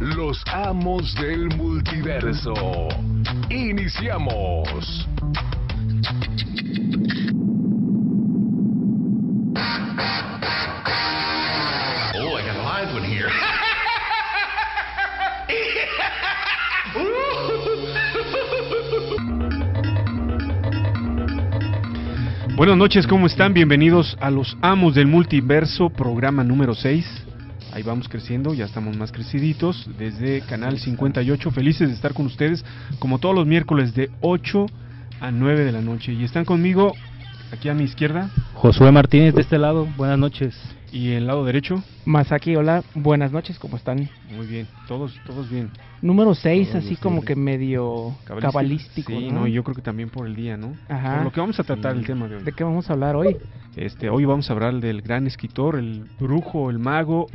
Los amos del multiverso. Iniciamos. Oh, I got a live one here. Buenas noches, ¿cómo están? Bienvenidos a los Amos del Multiverso, programa número 6. Ahí vamos creciendo, ya estamos más creciditos desde Canal 58. Felices de estar con ustedes, como todos los miércoles de 8 a 9 de la noche. Y están conmigo, aquí a mi izquierda, Josué Martínez de este lado, buenas noches. y el lado derecho. Masaki, hola, buenas noches, ¿cómo están? Muy bien, todos, todos bien. Número 6, Todos así como que medio cabalístico, Sí, ¿no? no, yo creo que también por el día, ¿no? Ajá. Por lo que vamos a tratar el tema de hoy. ¿De qué vamos a hablar hoy? Este, hoy vamos a hablar del gran escritor, el brujo, el mago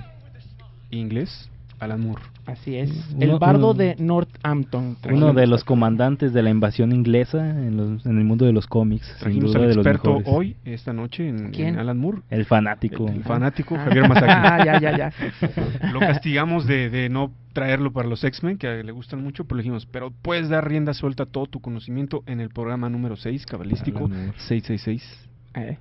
inglés, Alan Moore. Así es, Uno- el bardo uno- de Northampton. Uno de los comandantes de la invasión inglesa en, los- en el mundo de los cómics, sin Trajimos duda al de los experto mejores. hoy, esta noche, en, ¿Quién? en Alan Moore. El fanático. El, el fanático Ah. Javier Masaki. Ah, ya, ya, ya. Lo castigamos de, de no traerlo para los X-Men, que le gustan mucho, pero le dijimos, pero puedes dar rienda suelta a todo tu conocimiento en el programa número 6, cabalístico, Alan Moore. 666, Eh,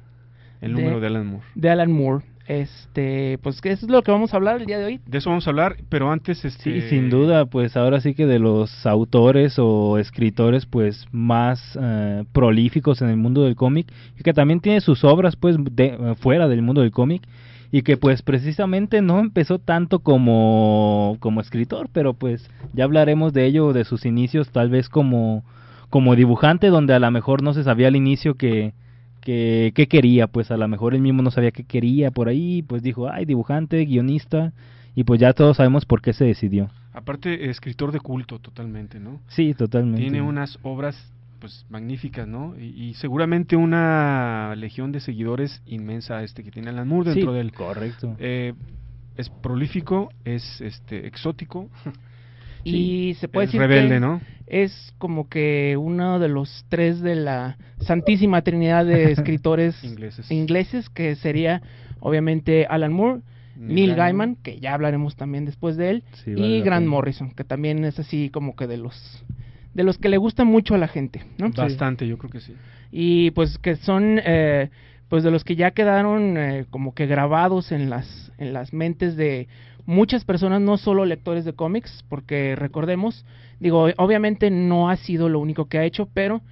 el De- número de Alan Moore. de Alan Moore. Este, pues que eso es lo que vamos a hablar el día de hoy. De eso vamos a hablar, pero antes... Este, Sí, sin duda, pues ahora sí que de los autores o escritores pues más eh, prolíficos en el mundo del cómic y que también tiene sus obras pues de, fuera del mundo del cómic y que pues precisamente no empezó tanto como, como escritor, pero pues ya hablaremos de ello, de sus inicios tal vez como, como dibujante donde a lo mejor no se sabía al inicio que que, qué quería, pues a lo mejor él mismo no sabía qué quería por ahí, pues dijo, ay, dibujante, guionista, y pues ya todos sabemos por qué se decidió. Aparte, escritor de culto totalmente, ¿no? Sí, totalmente. Tiene unas obras pues magníficas, ¿no? Y, y seguramente una legión de seguidores inmensa este que tiene Alan Moore Sí, dentro del Correcto. eh, es prolífico, es este exótico, Y se puede es decir rebelde, que ¿no? es como que uno de los tres de la santísima trinidad de escritores Ingleses. ingleses, que sería obviamente Alan Moore, Neil Gaiman, que ya hablaremos también después de él, Sí, vale y Grant pena. Morrison, que también es así como que de los de los que le gustan mucho a la gente, ¿no? Bastante, yo creo que sí. Y pues que son eh, pues de los que ya quedaron eh, como que grabados en las en las mentes de muchas personas, no solo lectores de cómics, porque recordemos, digo, obviamente no ha sido lo único que ha hecho, pero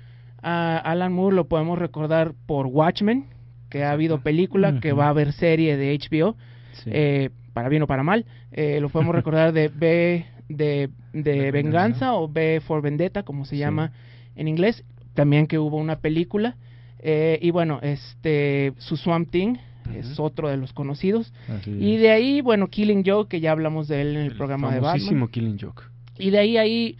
a Alan Moore lo podemos recordar por Watchmen, que ha habido película, que va a haber serie de HBO, Sí. eh, para bien o para mal. Eh, lo podemos recordar de B de, de De Venganza o B for Vendetta, como se Sí. llama en inglés. También que hubo una película. Eh, y bueno, este su Swamp Thing es otro de los conocidos. Y de ahí, bueno, Killing Joke, que ya hablamos de él en el, El programa de Batman. Killing Joke. Y de ahí hay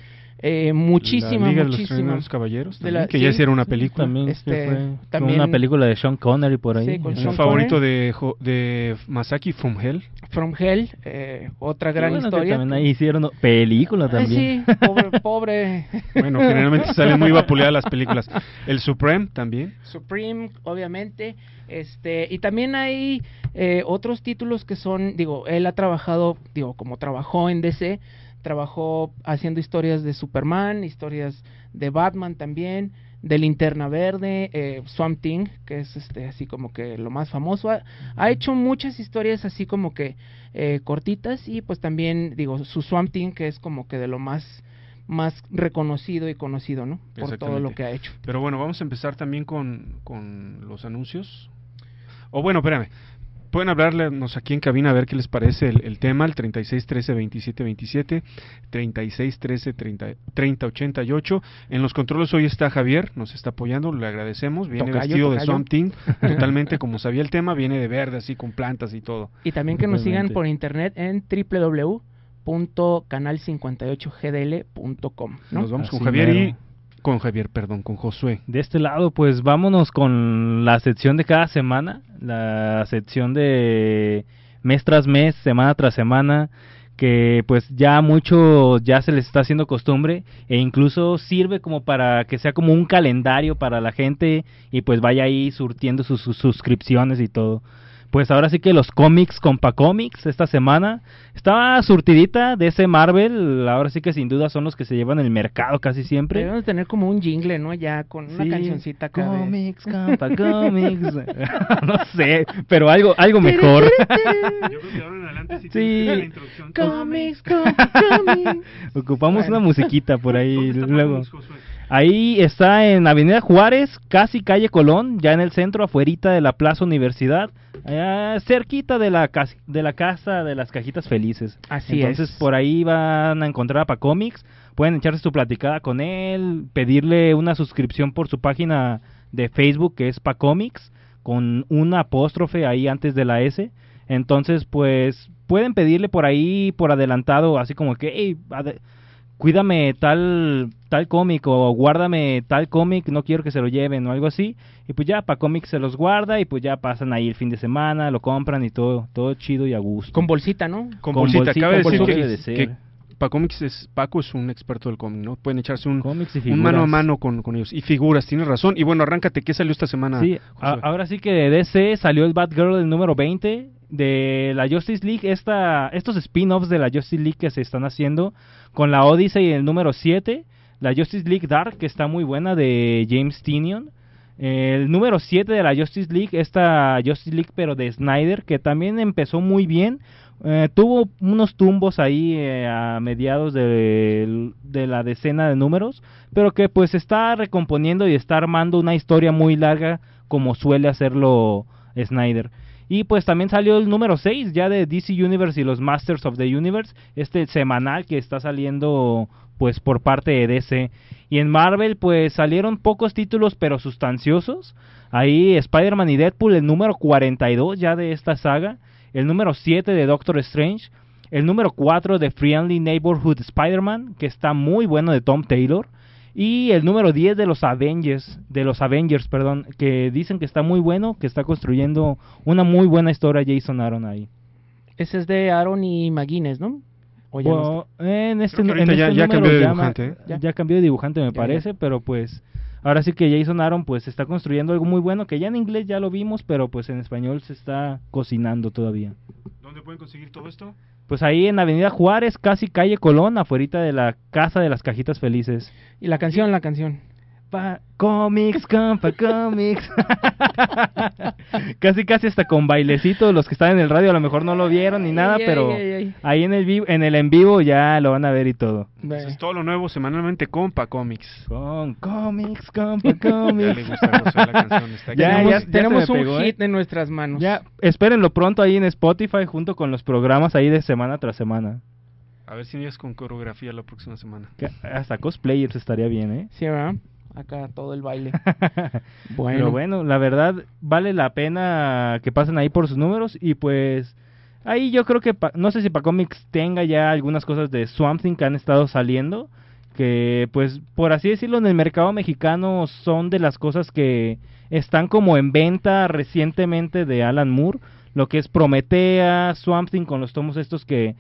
eh, muchísima, La Liga de los Caballeros, de también, la- que ya sí, hicieron una película. También, Este, fue, fue también- una película de Sean Connery por ahí. Sí, con Un Sean favorito de, de Masaki From Hell. From Hell, eh, otra gran bueno, historia. También ahí hicieron película Eh, también. sí, pobre, pobre. Bueno, generalmente salen muy vapuleadas las películas. El Supreme también. Supreme, obviamente. Este, y también hay eh, otros títulos que son, digo, él ha trabajado, digo, como trabajó en DC, trabajó haciendo historias de Superman, historias de Batman también, de Linterna Verde, eh, Swamp Thing, que es este así como que lo más famoso. Ha, ha hecho muchas historias así como que eh, cortitas y pues también, digo, su Swamp Thing, que es como que de lo más más reconocido y conocido, ¿no? Por todo lo que ha hecho. Pero bueno, vamos a empezar también con, con los anuncios. O bueno, espérame. Pueden hablarnos aquí en cabina a ver qué les parece el, el tema, el 3613-2727, 3613-3088. En los controles hoy está Javier, nos está apoyando, le agradecemos. Viene Tocayo, vestido de tocayo. something, totalmente como sabía el tema, viene de verde, así con plantas y todo. Y también que nos sigan por internet en www.canal58gdl.com. ¿no? Nos vamos con Así Javier mero. y con Javier, perdón, con Josué. De este lado, pues vámonos con la sección de cada semana, la sección de mes tras mes, semana tras semana, que pues ya mucho ya se les está haciendo costumbre e incluso sirve como para que sea como un calendario para la gente y pues vaya ahí surtiendo sus, sus suscripciones y todo. Pues ahora sí que los cómics con Comics esta semana estaba surtidita de ese Marvel, ahora sí que sin duda son los que se llevan el mercado casi siempre. Debemos tener como un jingle, ¿no? Ya con una Sí, cancioncita Comics, compa, comics. no sé, pero algo, algo mejor. Yo creo que ahora en adelante sí, la introducción. Comics, compa, comics. Ocupamos Bueno. una musiquita por ahí ¿Dónde está luego. Ahí está en Avenida Juárez, casi calle Colón, ya en el centro, afuerita de la Plaza Universidad, allá cerquita de la, cas- de la casa de las cajitas felices. Así Entonces es. por ahí van a encontrar a Pacomics, pueden echarse su platicada con él, pedirle una suscripción por su página de Facebook que es Pacomics, con una apóstrofe ahí antes de la S. Entonces pues pueden pedirle por ahí por adelantado, así como que, hey, cuídame tal tal cómic o guárdame tal cómic, no quiero que se lo lleven o algo así. Y pues ya Pacomics se los guarda y pues ya pasan ahí el fin de semana, lo compran y todo, todo chido y a gusto. Con bolsita, ¿no? Con, Con bolsita. bolsita, Cabe con decir que, debe de ser. que Pacomics es, Paco es un experto del cómic, ¿no? Pueden echarse un, mano a mano con, con ellos. Y figuras, tienes razón. Y bueno, arráncate, ¿qué salió esta semana? Sí, a- Josué? ahora sí que de DC salió el Batgirl del número 20 de la Justice League, esta, estos spin-offs de la Justice League que se están haciendo con la Odyssey el número 7, la Justice League Dark que está muy buena de James Tinion, el número 7 de la Justice League, esta Justice League pero de Snyder que también empezó muy bien, eh, tuvo unos tumbos ahí eh, a mediados de, de la decena de números, pero que pues está recomponiendo y está armando una historia muy larga como suele hacerlo Snyder. Y pues también salió el número 6 ya de DC Universe y los Masters of the Universe, este semanal que está saliendo pues por parte de DC. Y en Marvel pues salieron pocos títulos pero sustanciosos. Ahí Spider-Man y Deadpool el número 42 ya de esta saga, el número 7 de Doctor Strange, el número 4 de Friendly Neighborhood Spider-Man, que está muy bueno de Tom Taylor, y el número 10 de los Avengers, de los Avengers, perdón, que dicen que está muy bueno, que está construyendo una muy buena historia Jason Aaron ahí. Ese es de Aaron y McGuinness, ¿no? O ya no Bueno, en este, en ya- este ya cambió de ya dibujante, ma- ¿eh? ya. Ya. cambió de dibujante me Ya, ya. parece, pero pues ahora sí que Jason Aaron pues está construyendo algo muy bueno, que ya en inglés ya lo vimos, pero pues en español se está cocinando todavía. ¿Dónde pueden conseguir todo esto? Pues ahí en Avenida Juárez, casi calle Colón, afuera de la Casa de las Cajitas Felices. Y la canción, la canción. Pa comics, compa, comics. casi, casi hasta con bailecito. Los que están en el radio a lo mejor no lo vieron ni nada, Ay, pero ay, ay. ahí en el, vi- en el en vivo ya lo van a ver y todo. Eso es todo lo nuevo semanalmente con Pacomics. Con comics, compa, Ya le comics. gusta a Josué la canción. Está aquí. Ya, tenemos ya- ya tenemos un pegó, ¿eh? hit en nuestras manos. ya, espérenlo pronto ahí en Spotify junto con los programas ahí de semana tras semana. A ver si vienes con coreografía la próxima semana. Que hasta cosplayers estaría bien, ¿eh? Sí, ¿verdad? Acá todo el baile. Bueno. Pero bueno, la verdad vale la pena que pasen ahí por sus números y pues ahí yo creo que pa- no sé si Pacomics tenga ya algunas cosas de Swamp Thing que han estado saliendo que pues por así decirlo en el mercado mexicano son de las cosas que están como en venta recientemente de Alan Moore, lo que es Prometea, Swamp Thing con los tomos estos que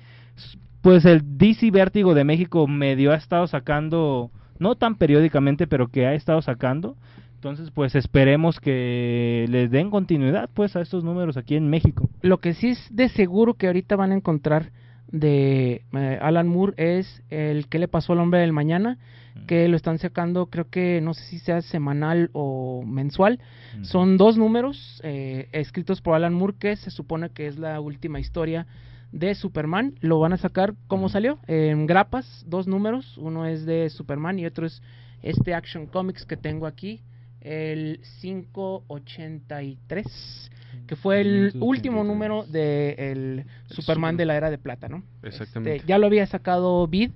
pues el DC Vértigo de México medio ha estado sacando no tan periódicamente, pero que ha estado sacando. Entonces, pues esperemos que les den continuidad pues a estos números aquí en México. Lo que sí es de seguro que ahorita van a encontrar de eh, Alan Moore es el que le pasó al hombre del mañana, que lo están sacando, creo que no sé si sea semanal o mensual. Son dos números eh, escritos por Alan Moore que se supone que es la última historia de Superman. Lo van a sacar como salió, en grapas, dos números. Uno es de Superman y otro es este Action Comics que tengo aquí, el 583, que fue el 583. último número de el Superman Super- de la era de plata, ¿no? Exactamente. Este, ya lo había sacado Vid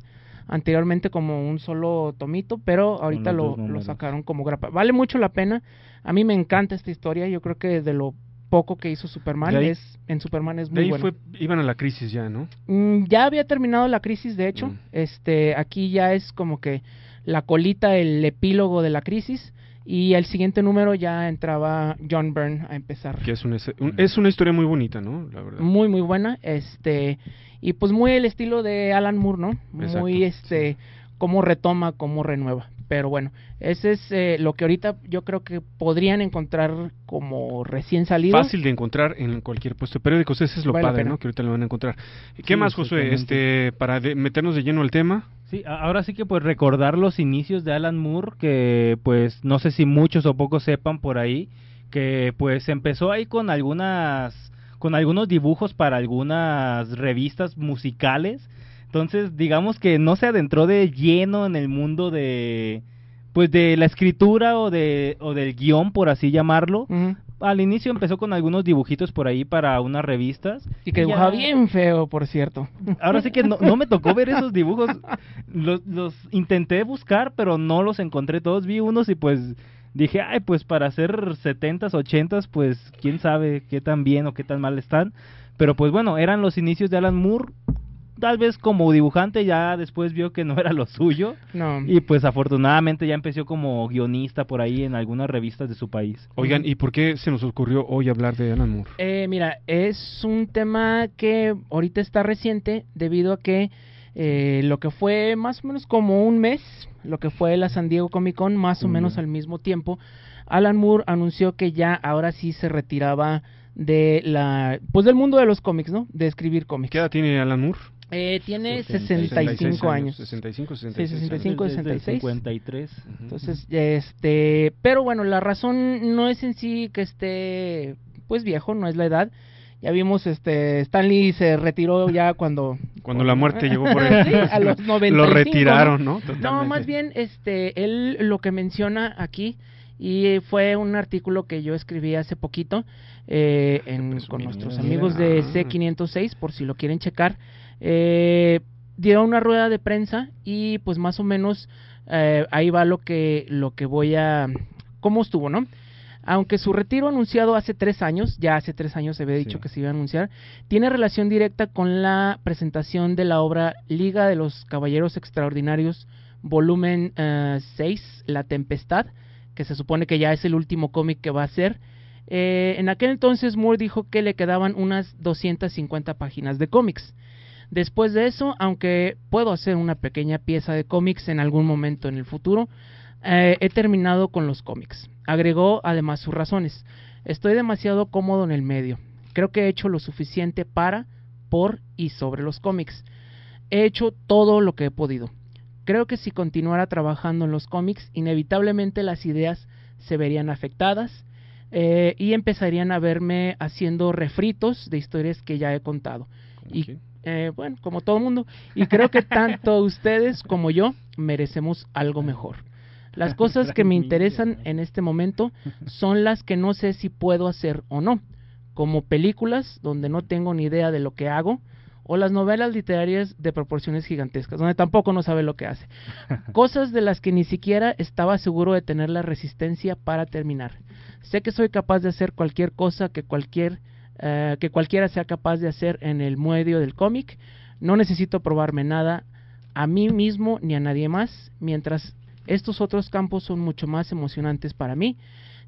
anteriormente como un solo tomito, pero ahorita lo, lo sacaron como grapa. Vale mucho la pena. A mí me encanta esta historia. Yo creo que de lo poco que hizo Superman. De ahí- es, en Superman es De muy ahí bueno. fue, iban a la crisis ya, ¿no? Mm, ya había terminado la crisis, de hecho. Mm. Este, aquí ya es como que la colita, el epílogo de la crisis. Y el siguiente número ya entraba John Byrne a empezar. Que es una, un- es una historia muy bonita, ¿no? La verdad. Muy, muy buena. Este, y pues muy el estilo de Alan Moore, ¿no? Exacto, muy este, cómo retoma, cómo renueva. Pero bueno, ese es eh, lo que ahorita yo creo que podrían encontrar como recién salido. Fácil de encontrar en cualquier puesto de periódicos. Ese es lo Vale padre. ¿no? Que ahorita lo van a encontrar. ¿Qué Sí, más, Josué? Este, para de- meternos de lleno al tema. Sí, ahora sí que pues recordar los inicios de Alan Moore, que pues no sé si muchos o pocos sepan por ahí, que pues empezó ahí con algunas, con algunos dibujos para algunas revistas musicales, entonces digamos que no se adentró de lleno en el mundo de, pues de la escritura o de, o del guion por así llamarlo, al inicio empezó con algunos dibujitos por ahí para unas revistas. Y que ya- dibujaba bien feo, por cierto. Ahora sí que no, no me tocó ver esos dibujos. Los, los intenté buscar, pero no los encontré todos. Vi unos y pues dije, ay, pues para hacer 70s, 80s, pues quién sabe qué tan bien o qué tan mal están. Pero pues bueno, eran los inicios de Alan Moore. Tal vez como dibujante ya después vio que no era lo suyo. No. Y pues afortunadamente ya empezó como guionista por ahí en algunas revistas de su país. Oigan, ¿y por qué se nos ocurrió hoy hablar de Alan Moore? Eh, mira, es un tema que ahorita está reciente debido a que eh, lo que fue más o menos como un mes, lo que fue la San Diego Comic Con, más o Mm. menos al mismo tiempo, Alan Moore anunció que ya ahora sí se retiraba de la, pues del mundo de los cómics, ¿no? De escribir cómics. ¿Qué edad tiene Alan Moore? Eh, tiene 66 65 años. 65, Sí, 66. 65, años. Desde el 66. 53. Ujú. Entonces, este, pero bueno, la razón no es en sí que esté, pues viejo, no es la edad. Ya vimos, este, Stanley se retiró ya cuando... Cuando la muerte llegó por él. Sí, a los 95, Lo ¿no? retiraron, ¿no? No, Totalmente. más bien, este, él lo que menciona aquí, y fue un artículo que yo escribí hace poquito eh, en- con nuestros amigos de ah. C506, por si lo quieren checar, eh, dio una rueda de prensa y pues más o menos eh, ahí va lo que, lo que voy a... ¿Cómo estuvo, no? Aunque su retiro anunciado hace tres años, ya hace tres años se había dicho Sí. que se iba a anunciar, tiene relación directa con la presentación de la obra Liga de los Caballeros Extraordinarios, volumen 6, La Tempestad, que se supone que ya es el último cómic que va a ser. Eh, en aquel entonces Moore dijo que le quedaban unas 250 páginas de cómics. Después de eso, aunque puedo hacer una pequeña pieza de cómics en algún momento en el futuro, eh, he terminado con los cómics. Agregó además sus razones. Estoy demasiado cómodo en el medio. Creo que he hecho lo suficiente para, por y sobre los cómics. He hecho todo lo que he podido. Creo que si continuara trabajando en los cómics, inevitablemente las ideas se verían afectadas eh, y empezarían a verme haciendo refritos de historias que ya he contado. Y. eh, bueno, como todo mundo. Y creo que tanto ustedes como yo merecemos algo mejor. Las cosas que me interesan en este momento son las que no sé si puedo hacer o no, como películas donde no tengo ni idea de lo que hago, o las novelas literarias de proporciones gigantescas, donde tampoco no sabe lo que hace. Cosas de las que ni siquiera estaba seguro de tener la resistencia para terminar. Sé que soy capaz de hacer cualquier cosa que cualquier eh, que cualquiera sea capaz de hacer en el medio del cómic. No necesito probarme nada a mí mismo ni a nadie más, mientras estos otros campos son mucho más emocionantes para mí.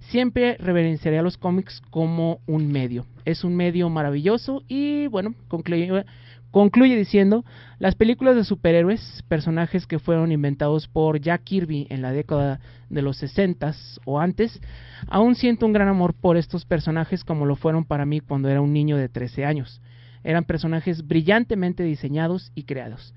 Siempre reverenciaré a los cómics como un medio. Es un medio maravilloso y bueno, concluye, concluye diciendo, las películas de superhéroes, personajes que fueron inventados por Jack Kirby en la década de los 60 o antes, aún siento un gran amor por estos personajes como lo fueron para mí cuando era un niño de 13 años. Eran personajes brillantemente diseñados y creados.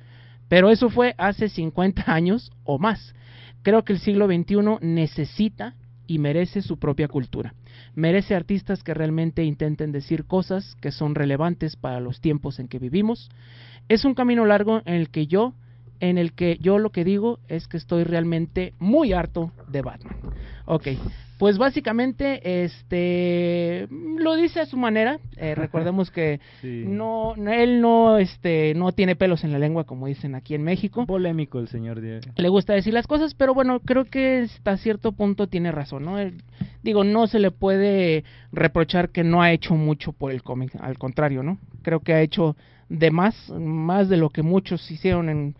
Pero eso fue hace 50 años o más. Creo que el siglo XXI necesita y merece su propia cultura. Merece artistas que realmente intenten decir cosas que son relevantes para los tiempos en que vivimos. Es un camino largo en el que yo en el que yo lo que digo es que estoy realmente muy harto de Batman. Ok, pues básicamente este lo dice a su manera. Eh, recordemos que Sí. no, no- él no este no tiene pelos en la lengua como dicen aquí en México. Polémico el señor Diego. Le gusta decir las cosas, pero bueno, creo que hasta cierto punto tiene razón, ¿no? Él- digo, no se le puede reprochar que no ha hecho mucho por el cómic, al contrario, ¿no? Creo que ha hecho de más, más de lo que muchos hicieron en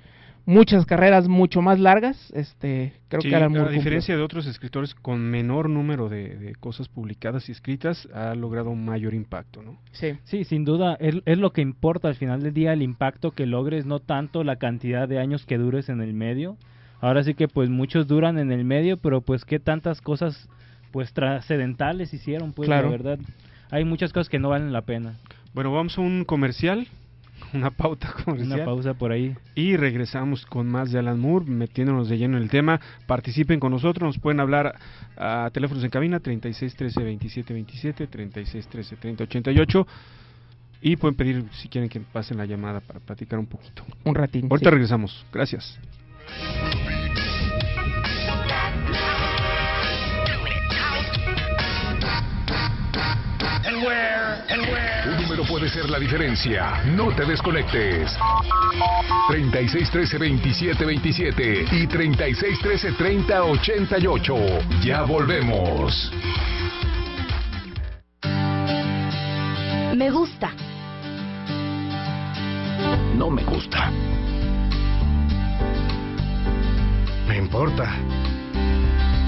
muchas carreras mucho más largas, este, creo Sí, que Alan a cumplió. diferencia de otros escritores con menor número de, de cosas publicadas y escritas, ha logrado un mayor impacto, ¿no? Sí. Sí, sin duda, es, es lo que importa al final del día, el impacto que logres, no tanto la cantidad de años que dures en el medio. Ahora sí que pues muchos duran en el medio, pero pues qué tantas cosas pues trascendentales hicieron, pues Claro. la verdad. Hay muchas cosas que no valen la pena. Bueno, vamos a un comercial, una pauta comercial. Una pausa por ahí. Y regresamos con más de Alan Moore, metiéndonos de lleno en el tema. Participen con nosotros, nos pueden hablar a teléfonos en cabina 36 13 27 27, 36 13 30 88. Y pueden pedir si quieren que pasen la llamada para platicar un poquito. Un ratín. Ahorita sí. regresamos. Gracias. Ser la diferencia. No te desconectes. 36 13 27 27 y 36 13 30 88. Ya volvemos. Me gusta. No me gusta. Me importa.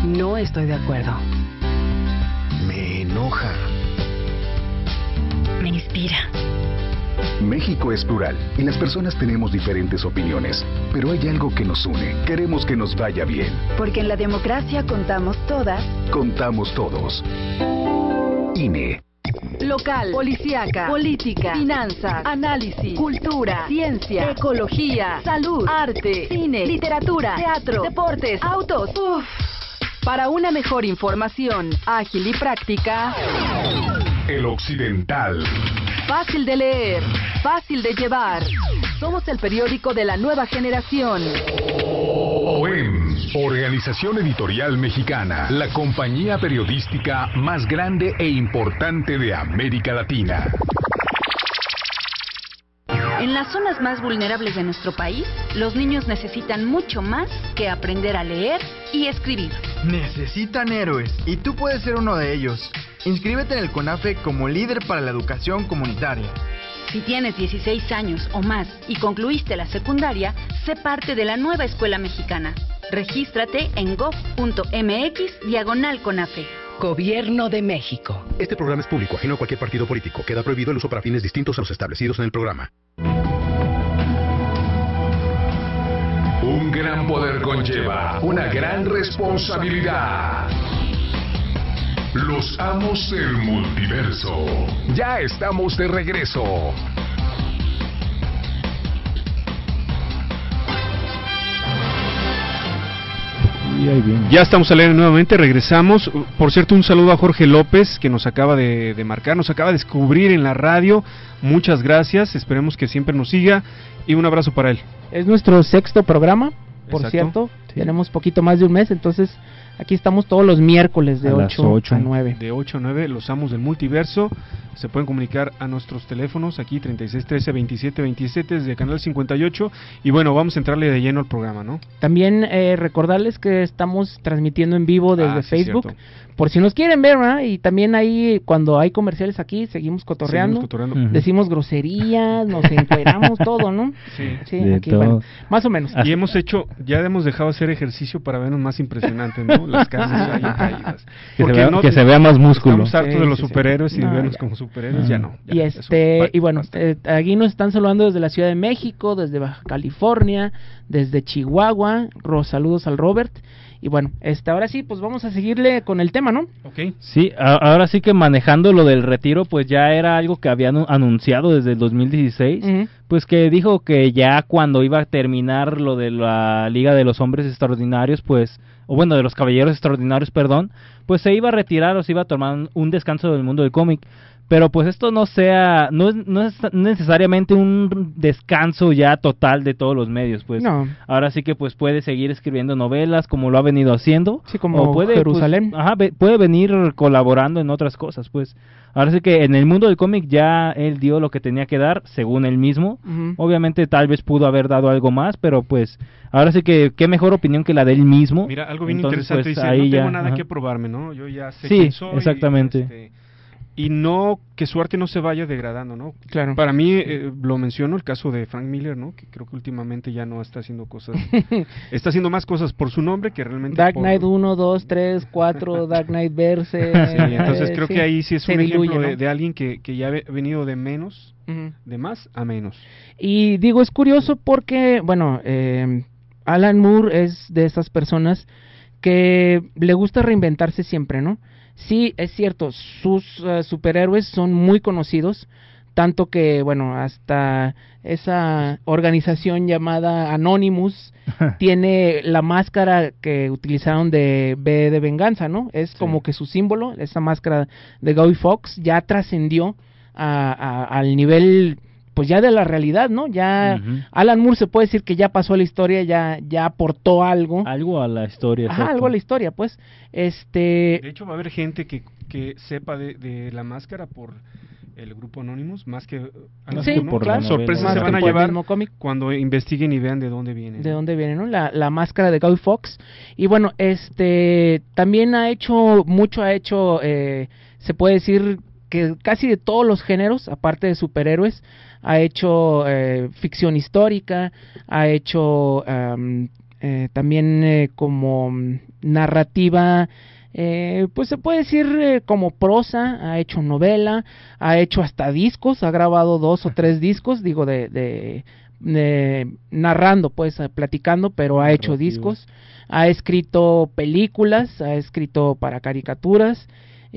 No estoy de acuerdo. Me enoja. México es plural y las personas tenemos diferentes opiniones, pero hay algo que nos une. Queremos que nos vaya bien. Porque en la democracia contamos todas. Contamos todos. INE. Local, policíaca, política, finanzas, análisis, cultura, ciencia, ecología, salud, arte, cine, literatura, teatro, deportes, autos. Uf. Para una mejor información ágil y práctica, El Occidental. fácil de leer, fácil de llevar. Somos el periódico de la nueva generación. OEM, Organización Editorial Mexicana, la compañía periodística más grande e importante de América Latina. En las zonas más vulnerables de nuestro país, los niños necesitan mucho más que aprender a leer y escribir. Necesitan héroes y tú puedes ser uno de ellos. Inscríbete en el CONAFE como líder para la educación comunitaria. Si tienes 16 años o más y concluiste la secundaria, sé parte de la nueva escuela mexicana. Regístrate en gov.mx diagonal CONAFE. Gobierno de México. Este programa es público, ajeno a cualquier partido político. Queda prohibido el uso para fines distintos a los establecidos en el programa. Un gran poder conlleva una gran responsabilidad. Los amos del multiverso. Ya estamos de regreso. Ya estamos al aire nuevamente, regresamos. Por cierto, un saludo a Jorge López que nos acaba de, de marcar, nos acaba de descubrir en la radio. Muchas gracias, esperemos que siempre nos siga y un abrazo para él. Es nuestro sexto programa, por Exacto. cierto. Sí. Tenemos poquito más de un mes, entonces aquí estamos todos los miércoles de A las 8 ocho. a 9. De 8 a 9, los amos del multiverso. Se pueden comunicar a nuestros teléfonos aquí 36 13 27 27 desde Canal 58. Y bueno, vamos a entrarle de lleno al programa, ¿no? También eh, recordarles que estamos transmitiendo en vivo desde Ah, sí, Facebook. cierto. Por si nos quieren ver, ¿verdad? Y también ahí, cuando hay comerciales aquí, seguimos cotorreando. Seguimos cotorreando. Decimos groserías, nos encueramos, todo, ¿no? Sí. Sí, aquí, todo. bueno, más o menos. Y hemos hecho, ya hemos dejado hacer ejercicio para vernos más impresionantes, ¿no? Las casas ahí caídas. Que se Porque vea- no- que se vea más músculo. Estamos hartos Sí, de los sí, sí. superhéroes y No, vernos ya. como superhéroes, Ah. ya no. ya, y este y bueno eh, aquí nos están saludando desde la Ciudad de México desde Baja California desde Chihuahua Ro- saludos al Robert y bueno este ahora sí pues vamos a seguirle con el tema no Ok. Sí, a- ahora sí que manejando lo del retiro, pues ya era algo que habían anunciado desde el 2016. Ujú. Pues que dijo que ya cuando iba a terminar lo de la Liga de los Hombres Extraordinarios, pues, o bueno, de los Caballeros Extraordinarios, perdón, pues se iba a retirar o se iba a tomar un- descanso del mundo del cómic. pero pues esto no sea, no es, no es necesariamente un descanso ya total de todos los medios, pues. No. Ahora sí que pues puede seguir escribiendo novelas como lo ha venido haciendo. Sí, como o puede, pues, Jerusalén. ajá, puede venir colaborando en otras cosas, pues. Ahora sí que en el mundo del cómic ya él dio lo que tenía que dar, según él mismo. Obviamente tal vez pudo haber dado algo más, pero pues ahora sí que qué mejor opinión que la de él mismo. Mira, algo bien Entonces, interesante pues, dice, ahí no tengo ya, nada ajá. que probarme, ¿no? Yo ya sé Sí, quién soy. exactamente. este, y no que su arte no se vaya degradando, ¿no? Claro. Para mí, eh, lo menciono, el caso de Frank Miller, ¿no? Que creo que últimamente ya no está haciendo cosas... está haciendo más cosas por su nombre que realmente Dark por... Knight 1, 2, 3, 4, Dark Knight Verse. Sí, entonces eh, creo sí, que ahí sí es un ejemplo diluye, de, ¿no? de alguien que, que ya ha venido de menos, de más a menos. Y digo, es curioso porque, bueno, eh, Alan Moore es de esas personas que le gusta reinventarse siempre, ¿no? Sí, es cierto, sus eh, superhéroes son muy conocidos, tanto que, bueno, hasta esa organización llamada Anonymous tiene la máscara que utilizaron de B de venganza, ¿no? Es como que su símbolo, esa máscara de Guy Fox ya trascendió a- a- al nivel pues ya de la realidad, ¿no? Ya. Alan Moore se puede decir que ya pasó a la historia, ya ya aportó algo. Algo a la historia. Ajá, algo a la historia, pues. Este De hecho, va a haber gente que, que sepa de, de la máscara por el grupo Anonymous, más que... Sí, Las sorpresas se van a llevar cuando investiguen y vean de dónde viene. de dónde viene, ¿no? La, la máscara de Guy Fox. Y bueno, este también ha hecho, mucho ha hecho, eh, se puede decir que casi de todos los géneros, aparte de superhéroes, ha hecho eh, ficción histórica, ha hecho eh, también eh, como narrativa, eh, pues se puede decir eh, como prosa, ha hecho novela, ha hecho hasta discos, ha grabado dos o tres discos, digo, de, de, narrando, pues, platicando, pero ha hecho discos, ha escrito películas, ha escrito para caricaturas.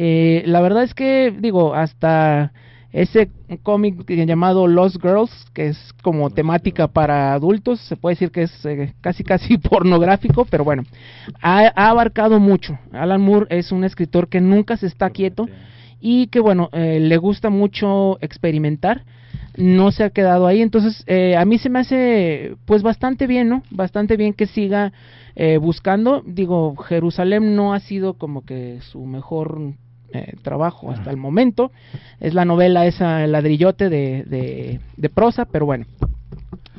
Eh, la verdad es que, digo, hasta ese cómic llamado Lost Girls, que es como temática para adultos, se puede decir que es eh, casi casi pornográfico, pero bueno, ha, ha abarcado mucho. Alan Moore es un escritor que nunca se está quieto y que bueno, eh, le gusta mucho experimentar, no se ha quedado ahí, entonces eh, a mí se me hace pues bastante bien, ¿no? Bastante bien que siga eh, buscando, digo, Jerusalén no ha sido como que su mejor eh, trabajo hasta el momento, es la novela esa el ladrillote de, de, de prosa, pero bueno.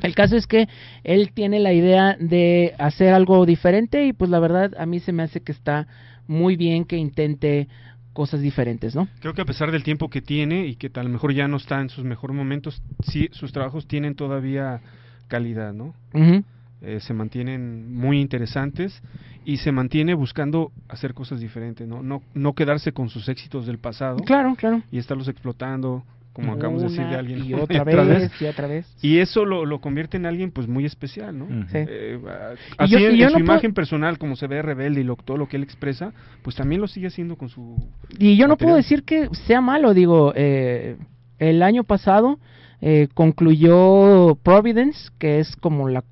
El caso es que él tiene la idea de hacer algo diferente y pues la verdad a mí se me hace que está muy bien que intente cosas diferentes, ¿no? Creo que a pesar del tiempo que tiene y que a lo mejor ya no está en sus mejores momentos, sí, sus trabajos tienen todavía calidad, ¿no? Ujú. Eh, se mantienen muy interesantes y se mantiene buscando hacer cosas diferentes, ¿no? No, no quedarse con sus éxitos del pasado Claro, claro. y estarlos explotando, como acabamos de decir de alguien. Y otra vez, y otra vez. Y eso lo, lo convierte en alguien pues muy especial, ¿no? Sí. Eh, Y así yo- en, y yo en su puedo- imagen personal, como se ve rebelde y lo, todo lo que él expresa, pues también lo sigue haciendo con su... Y yo no puedo decir que sea malo, digo, eh, el año pasado eh, concluyó Providence, que es como la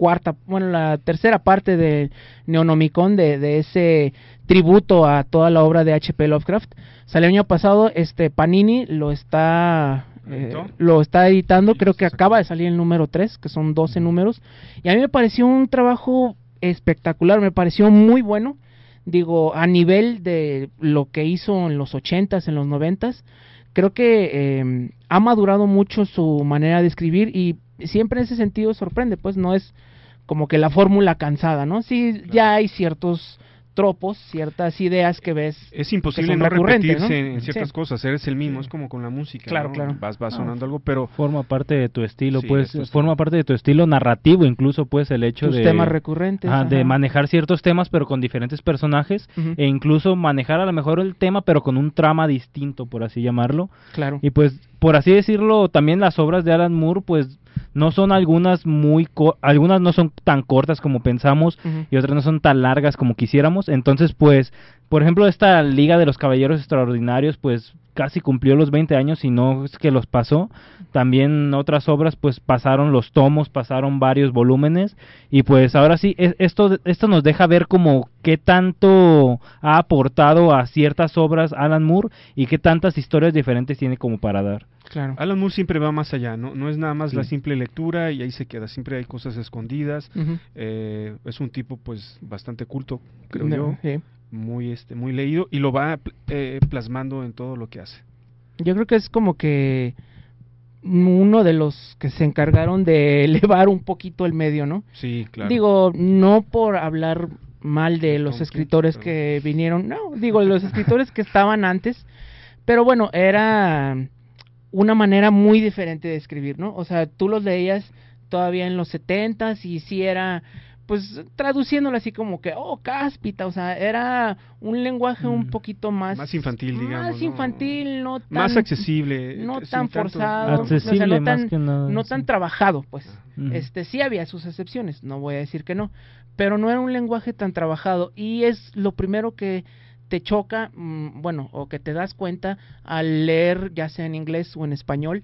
cuarta, bueno, la tercera parte de Neonomicon, de, de ese tributo a toda la obra de H.P. Lovecraft. Salió el año pasado, este Panini lo está eh, lo está editando, creo que acaba de salir el número 3, que son 12 números, y a mí me pareció un trabajo espectacular, me pareció muy bueno, digo, a nivel de lo que hizo en los 80s, en los 90s, creo que eh, ha madurado mucho su manera de escribir y siempre en ese sentido sorprende, pues no es como que la fórmula cansada, ¿no? Sí, ya hay ciertos tropos, ciertas ideas que ves. Es imposible son no repetirse ¿no? en ciertas Sí. cosas, eres el mismo, es como con la música. Claro, ¿no? claro. Vas, vas Ah, sonando algo, pero Forma parte de tu estilo, Sí, pues, es tu estilo. forma parte de tu estilo narrativo, incluso, pues, el hecho Tus de... temas recurrentes. Ajá, de manejar ciertos temas pero con diferentes personajes e incluso manejar a lo mejor el tema pero con un trama distinto por así llamarlo Claro. y pues por así decirlo también las obras de Alan Moore pues no son algunas muy co- algunas no son tan cortas como pensamos y otras no son tan largas como quisiéramos. Entonces pues por ejemplo, esta Liga de los Caballeros Extraordinarios, pues casi cumplió los 20 años y no es que los pasó. También otras obras pues pasaron los tomos, pasaron varios volúmenes y pues ahora sí es- esto esto nos deja ver como qué tanto ha aportado a ciertas obras Alan Moore y qué tantas historias diferentes tiene como para dar. Claro. Alan Moore siempre va más allá, ¿no? No es nada más Sí. la simple lectura y ahí se queda. Siempre hay cosas escondidas. Eh, es un tipo, pues, bastante culto, creo No, yo. sí. Muy, este, muy leído y lo va eh, plasmando en todo lo que hace. Yo creo que es como que uno de los que se encargaron de elevar un poquito el medio, ¿no? Sí, claro. Digo, no por hablar mal de los escritores que vinieron, no, digo, los escritores que estaban antes, pero bueno, era una manera muy diferente de escribir, ¿no? O sea, tú los leías todavía en los setentas y sí era, pues, traduciéndolo así como que, oh, cáspita, o sea, era un lenguaje un Mm. poquito más... Más infantil, digamos, Más ¿no? infantil, no tan... Más accesible. no tan tanto- forzado, o sea, Accesible no más tan- que nada. no sí. tan trabajado, pues. Este sí había sus excepciones, no voy a decir que no, pero no era un lenguaje tan trabajado y es lo primero que te choca, mm, bueno, o que te das cuenta al leer, ya sea en inglés o en español,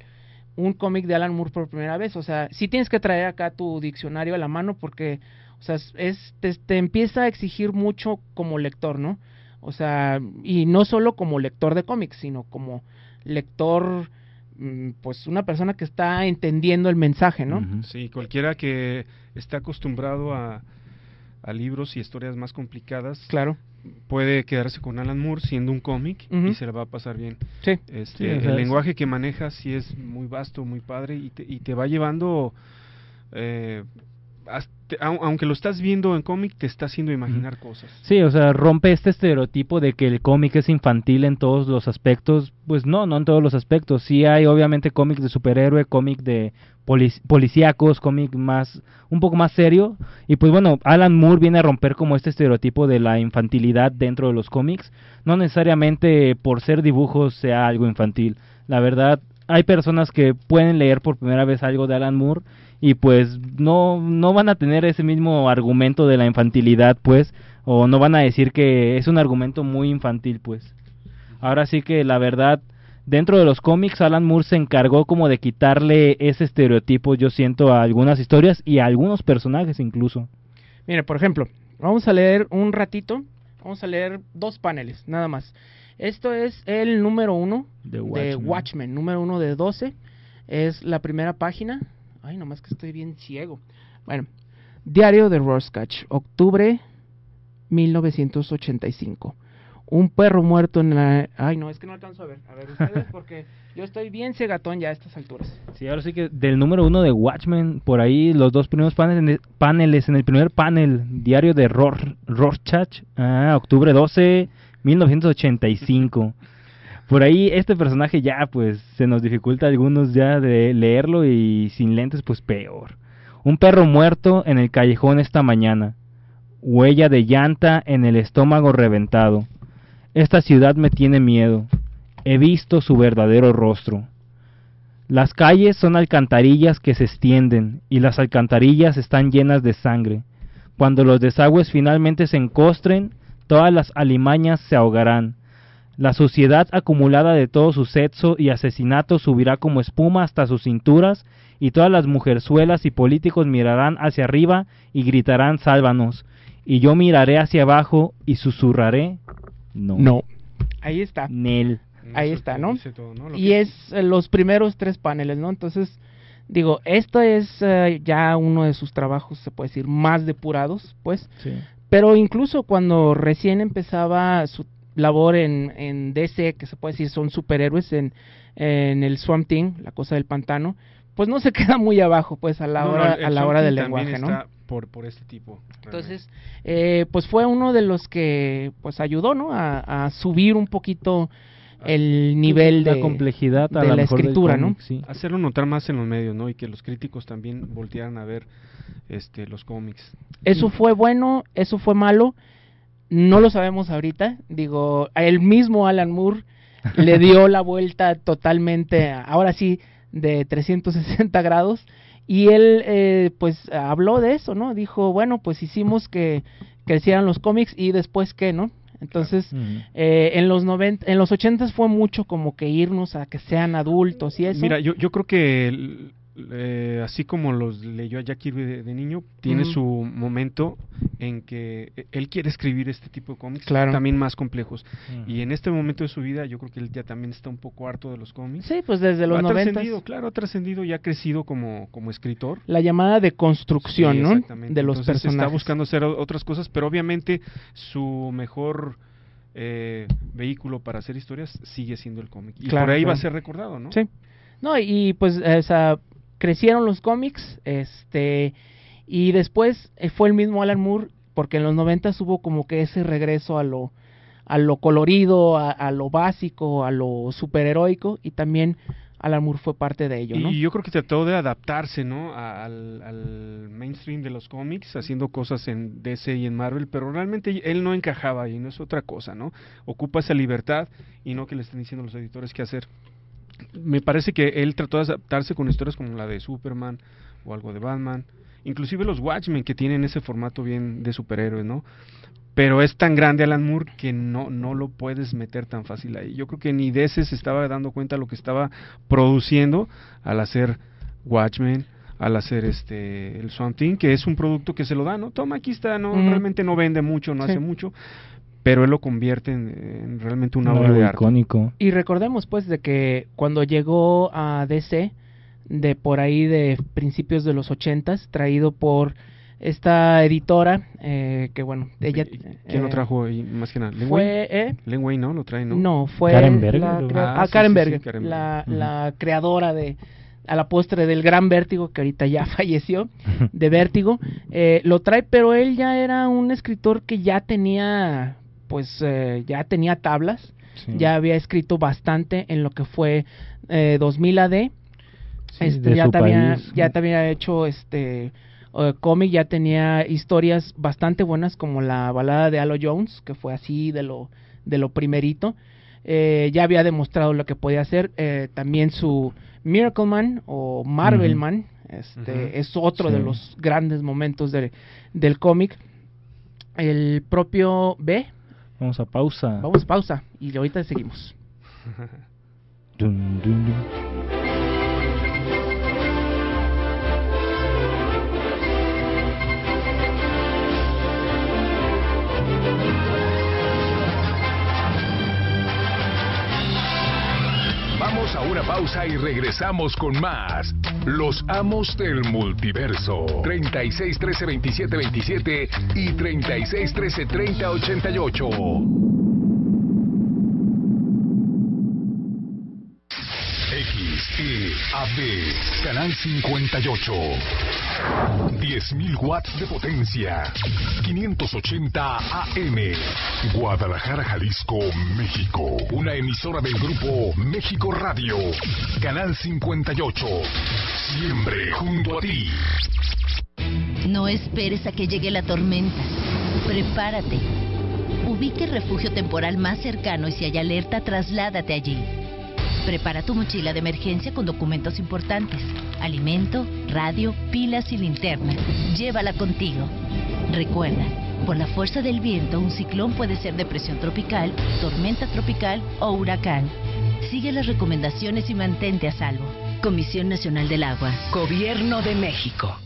un cómic de Alan Moore por primera vez. O sea, sí tienes que traer acá tu diccionario a la mano porque, o sea, es, te, te empieza a exigir mucho como lector, ¿no? O sea, y no solo como lector de cómics, sino como lector, mm, pues una persona que está entendiendo el mensaje, ¿no? Sí, cualquiera que está acostumbrado a, a libros y historias más complicadas Claro. puede quedarse con Alan Moore siendo un cómic y se le va a pasar bien. Sí. Este, Sí, el es- lenguaje que maneja sí es muy vasto, muy padre y te, y te va llevando, eh, hasta- aunque lo estás viendo en cómic, te está haciendo imaginar cosas. Sí, o sea, rompe este estereotipo de que el cómic es infantil en todos los aspectos. Pues no, no en todos los aspectos. Sí hay obviamente cómics de superhéroe, cómic de polic- policíacos, cómic más, un poco más serio. Y pues bueno, Alan Moore viene a romper como este estereotipo de la infantilidad dentro de los cómics. No necesariamente por ser dibujos sea algo infantil. La verdad, hay personas que pueden leer por primera vez algo de Alan Moore y pues no no van a tener ese mismo argumento de la infantilidad pues o no van a decir que es un argumento muy infantil pues ahora sí que la verdad dentro de los cómics Alan Moore se encargó como de quitarle ese estereotipo yo siento a algunas historias y a algunos personajes incluso Mire, por ejemplo, vamos a leer un ratito, vamos a leer dos paneles, nada más. Esto es el número uno de. Watchmen, número uno de 12. Es la primera página. Ay, nomás que estoy bien ciego. Bueno, Diario de Rorschach, octubre 1985. Un perro muerto en la... Ay, no, es que no alcanzo a ver. A ver, ustedes, porque yo estoy bien cegatón ya a estas alturas. Sí, ahora sí que del número uno de Watchmen, por ahí los dos primeros paneles, paneles en el primer panel, diario de Ror, Rorschach, ah, octubre 12, 1985. Por ahí este personaje ya pues se nos dificulta algunos ya de leerlo y sin lentes pues peor. Un perro muerto en el callejón esta mañana. Huella de llanta en el estómago reventado. Esta ciudad me tiene miedo. He visto su verdadero rostro. Las calles son alcantarillas que se extienden y las alcantarillas están llenas de sangre. Cuando los desagües finalmente se encostren, todas las alimañas se ahogarán. La suciedad acumulada de todo su sexo y asesinato subirá como espuma hasta sus cinturas y todas las mujerzuelas y políticos mirarán hacia arriba y gritarán sálvanos. Y yo miraré hacia abajo y susurraré no. No. Ahí está. Nel. Ahí está, ¿no? dice todo, ¿no? Lo Y que- es eh, los primeros tres paneles, ¿no? Entonces, digo, esto es eh, ya uno de sus trabajos, se puede decir, más depurados, pues. Sí. Pero incluso cuando recién empezaba su labor en, en DC, que se puede decir son superhéroes, en, en el Swamp Thing, la cosa del pantano, pues no se queda muy abajo, pues, a la No, no, hora, a la hora del lenguaje, ¿no? está Por, por este tipo. realmente. Entonces, eh, pues fue uno de los que, pues, ayudó, ¿no? A, a subir un poquito el nivel la de complejidad a de la, escritura, ¿no? sí. hacerlo notar más en los medios, ¿no? Y que los críticos también voltearan a ver este los cómics. Eso fue bueno, eso fue malo, no lo sabemos ahorita. Digo, el mismo Alan Moore le dio la vuelta totalmente, ahora sí, de 360 grados. Y él, eh, pues, habló de eso, ¿no? Dijo, bueno, pues hicimos que crecieran los cómics y después qué, ¿no? Entonces, eh, en los 90, en los 80 fue mucho como que irnos a que sean adultos y eso. Mira, yo, yo creo que el- eh, así como los leyó a Jack Kirby de, de niño, tiene su momento en que eh, él quiere escribir este tipo de cómics Claro. también más complejos. Y en este momento de su vida, yo creo que él ya también está un poco harto de los cómics. sí, pues desde los ha 90 trascendido, claro, ha trascendido y ha crecido como, como escritor. la llamada de construcción, Sí, ¿no? De los Entonces personajes. Está buscando hacer otras cosas, pero obviamente su mejor eh, vehículo para hacer historias sigue siendo el cómic. Y Claro, por ahí va a ser recordado, ¿no? Sí. No, y pues, o sea, crecieron los cómics, este, y después eh, fue el mismo Alan Moore, porque en los 90 hubo como que ese regreso a lo, a lo colorido, a, lo básico, a lo superheroico, y también Alan Moore fue parte de ello, ¿no? Y yo creo que trató de adaptarse, ¿no? Al, al mainstream de los cómics, haciendo cosas en DC y en Marvel, pero realmente él no encajaba ahí, no es otra cosa, ¿no? Ocupa esa libertad y no que le estén diciendo los editores qué hacer. Me parece que él trató de adaptarse con historias como la de Superman o algo de Batman, inclusive los Watchmen que tienen ese formato bien de superhéroes, ¿no? Pero es tan grande Alan Moore que no, no lo puedes meter tan fácil ahí. Yo creo que ni DC se estaba dando cuenta de lo que estaba produciendo al hacer Watchmen, al hacer este el Swamp Thing, que es un producto que se lo da, ¿no? Toma, aquí está, no realmente no vende mucho, no Sí. hace mucho, pero él lo convierte en, en realmente una obra de arte. icónico. Y recordemos pues de que cuando llegó a DC, de por ahí de principios de los 80s, traído por esta editora, eh, que bueno, ella... ¿Y ¿Quién lo eh, trajo ahí más que nada? ¿Len Fue... Eh, Len Wayne, ¿no? Lo trae, ¿no? No, fue Karen Berger, la, Ah, ah, sí, Karen sí, sí, Berger, Karen la, Berger. la creadora de a la postre del Gran Vértigo, que ahorita ya falleció, de Vértigo, eh, lo trae, pero él ya era un escritor que ya tenía, pues, eh, ya tenía tablas, Sí. ya había escrito bastante en lo que fue eh, 2000 AD, Sí, este, ya te había, ya te había hecho este eh, cómic, ya tenía historias bastante buenas como la balada de Alo Jones, que fue así de lo, de lo primerito. Eh, ya había demostrado lo que podía hacer. eh, también su Miracle Man o Marvel. Man este, es otro de los grandes momentos de- del cómic. El propio B, Vamos a pausa. vamos a pausa y ahorita seguimos. Dun, dun, dun. Vamos a una pausa y regresamos con más. Los amos del multiverso. 36 13 27 27 y 36 13 30 88. Canal 58. 10.000 watts de potencia. 580 AM. Guadalajara, Jalisco, México. Una emisora del grupo México Radio. Canal 58. Siempre junto a ti. No esperes a que llegue la tormenta. Prepárate. Ubique el refugio temporal más cercano y si hay alerta, trasládate allí. Prepara tu mochila de emergencia con documentos importantes, alimento, radio, pilas y linterna. Llévala contigo. Recuerda, por la fuerza del viento, un ciclón puede ser depresión tropical, tormenta tropical o huracán. Sigue las recomendaciones y mantente a salvo. Comisión Nacional del Agua. Gobierno de México.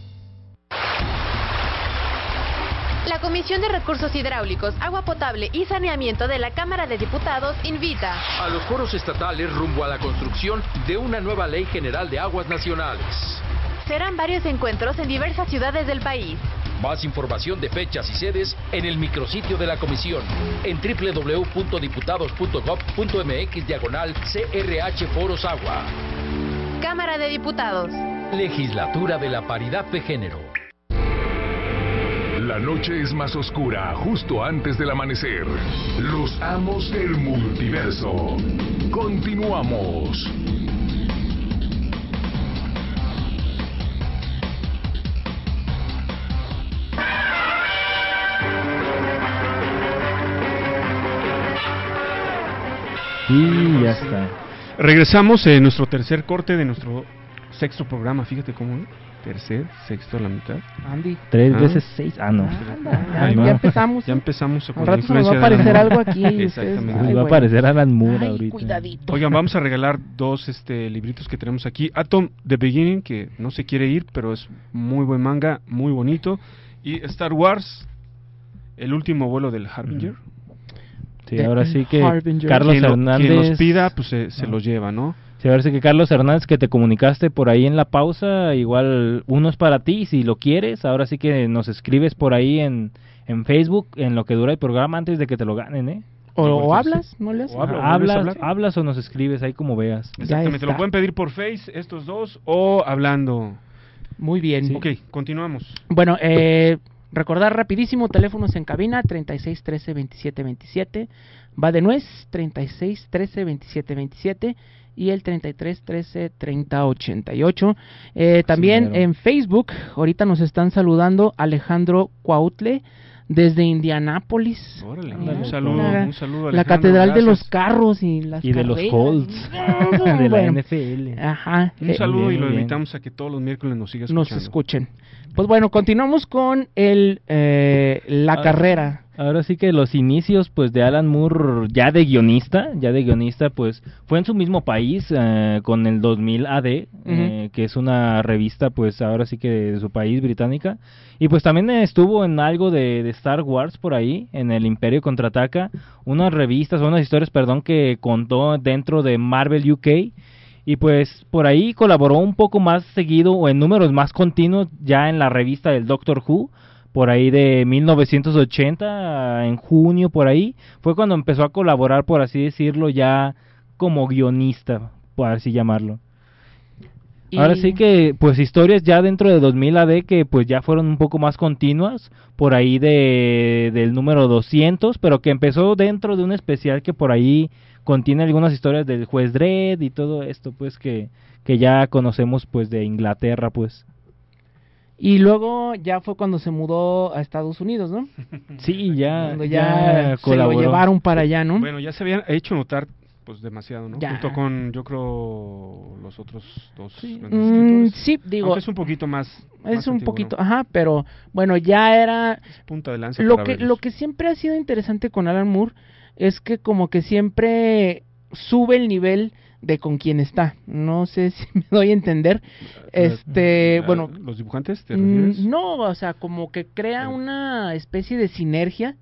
La Comisión de Recursos Hidráulicos, Agua Potable y Saneamiento de la Cámara de Diputados invita a los foros estatales rumbo a la construcción de una nueva ley general de aguas nacionales. Serán varios encuentros en diversas ciudades del país. Más información de fechas y sedes en el micrositio de la comisión en www.diputados.gov.mx diagonal CRH Foros Agua. Cámara de Diputados. Legislatura de la Paridad de Género. La noche es más oscura justo antes del amanecer. Los amos del multiverso. Continuamos. Y ya está. Regresamos en nuestro tercer corte de nuestro sexto programa. Fíjate cómo. ¿eh? Tercer, sexto a la mitad. Andy. Tres Ah. veces seis. Ah, no. Anda, ya, ya empezamos. Ya empezamos con la rato se nos va a influencia aparecer algo aquí. Exactamente. Ay, va a aparecer Alan Moore Ay, ahorita. cuidadito. Oigan, vamos a regalar dos este libritos que tenemos aquí. Atom The Beginning, que no se quiere ir, pero es muy buen manga, muy bonito. Y Star Wars, El último vuelo del Harbinger. Sí, The ahora sí que Harbinger. Carlos quien, lo- Hernández. quien los pida, pues se, se Ah. los lleva, ¿no? Sí, ahora sí que Carlos Hernández, que te comunicaste por ahí en la pausa, igual uno es para ti, si lo quieres, ahora sí que nos escribes por ahí en, en Facebook, en lo que dura el programa, antes de que te lo ganen, ¿eh? O, o que hablas, ¿no le? O Ah, ¿vuelves a hablas, hablas o nos escribes ahí como veas. Exactamente, lo pueden pedir por Face estos dos o hablando. Muy bien. Ok, continuamos. Bueno, eh, recordar rapidísimo, teléfonos en cabina 36 13 27 27, va de nuez 36 13 27 27 y el 33 13 30 88. Eh, también mero. en Facebook, ahorita nos están saludando Alejandro Cuautle desde Indianápolis. Órale, Mira, un saludo, la- un saludo. La Alejandro, catedral de los gracias. carros y las Y de los carreras. Colts, de la NFL. Ajá. Un eh, saludo bien, y lo invitamos a que todos los miércoles nos siga nos escuchando. escuchen. Pues bueno, continuamos con el eh, la Ah, carrera. Ahora sí que los inicios pues de Alan Moore ya de guionista, ya de guionista pues fue en su mismo país eh, con el 2000 AD, eh, que es una revista pues ahora sí que de, su país británica. Y pues también estuvo en algo de, de Star Wars por ahí, en el Imperio contraataca, unas revistas, unas historias, perdón, que contó dentro de Marvel UK y pues por ahí colaboró un poco más seguido o en números más continuos ya en la revista del Doctor Who por ahí de 1980 en junio por ahí fue cuando empezó a colaborar por así decirlo ya como guionista por así llamarlo. Y- Ahora sí que, pues historias ya dentro de 2000 AD que pues ya fueron un poco más continuas, por ahí de, del número 200, pero que empezó dentro de un especial que por ahí contiene algunas historias del juez Dredd y todo esto, pues que, que ya conocemos pues de Inglaterra, pues. Y luego ya fue cuando se mudó a Estados Unidos, ¿no? Sí, ya, Cuando ya ya, se lo llevaron para allá, ¿no? Bueno, ya se habían hecho notar pues demasiado, ¿no? Ya. Junto con, yo creo, los otros dos grandes Mm, sí, digo, Aunque es un poquito más... es más un antiguo, poquito, ¿no? ajá, pero bueno, ya era Punta de lanza lo para que verlos. lo que siempre ha sido interesante con Alan Moore es que como que siempre sube el nivel de con quien está. No sé si me doy a entender. Este, Ah, bueno, ¿Los dibujantes te Mm, refieres? No, o sea, como que crea una especie de sinergia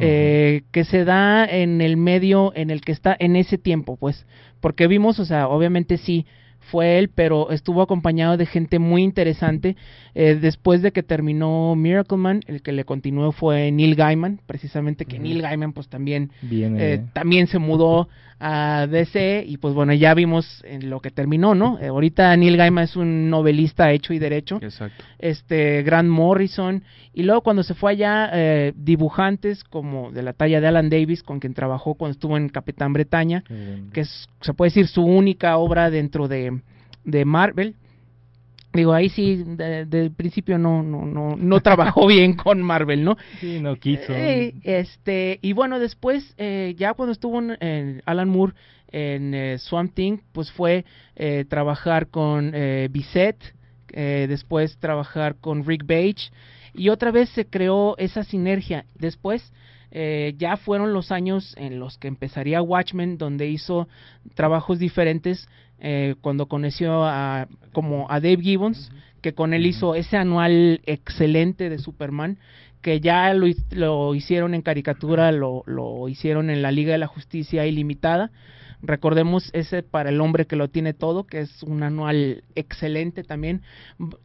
eh, que se da en el medio en el que está en ese tiempo, pues, porque vimos, o sea, obviamente sí fue él, pero estuvo acompañado de gente muy interesante. Eh, después de que terminó Miracle Man, el que le continuó fue Neil Gaiman, precisamente que Neil Gaiman pues también Bien, eh, eh. también se mudó a DC y pues bueno, ya vimos en lo que terminó, ¿no? Eh, ahorita Neil Gaiman es un novelista hecho y derecho. Exacto. Este, Grant Morrison. Y luego cuando se fue allá, eh, dibujantes como de la talla de Alan Davis, con quien trabajó cuando estuvo en Capitán Bretaña, que es, se puede decir, su única obra dentro de, de Marvel. Digo, ahí sí, de- del principio no, no, no, no trabajó bien con Marvel, ¿no? Sí, no quiso. Eh, este, y bueno, después, eh, ya cuando estuvo en, en Alan Moore en eh, Swamp Thing, pues fue eh, trabajar con eh, Bissett, eh, después trabajar con Rick Page, y otra vez se creó esa sinergia. Después, eh, ya fueron los años en los que empezaría Watchmen, donde hizo trabajos diferentes, eh, cuando conoció a, como a Dave Gibbons, que con él hizo ese anual excelente de Superman, que ya lo, lo hicieron en caricatura, lo, lo hicieron en la Liga de la Justicia Ilimitada. Recordemos ese para el hombre que lo tiene todo, que es un anual excelente también,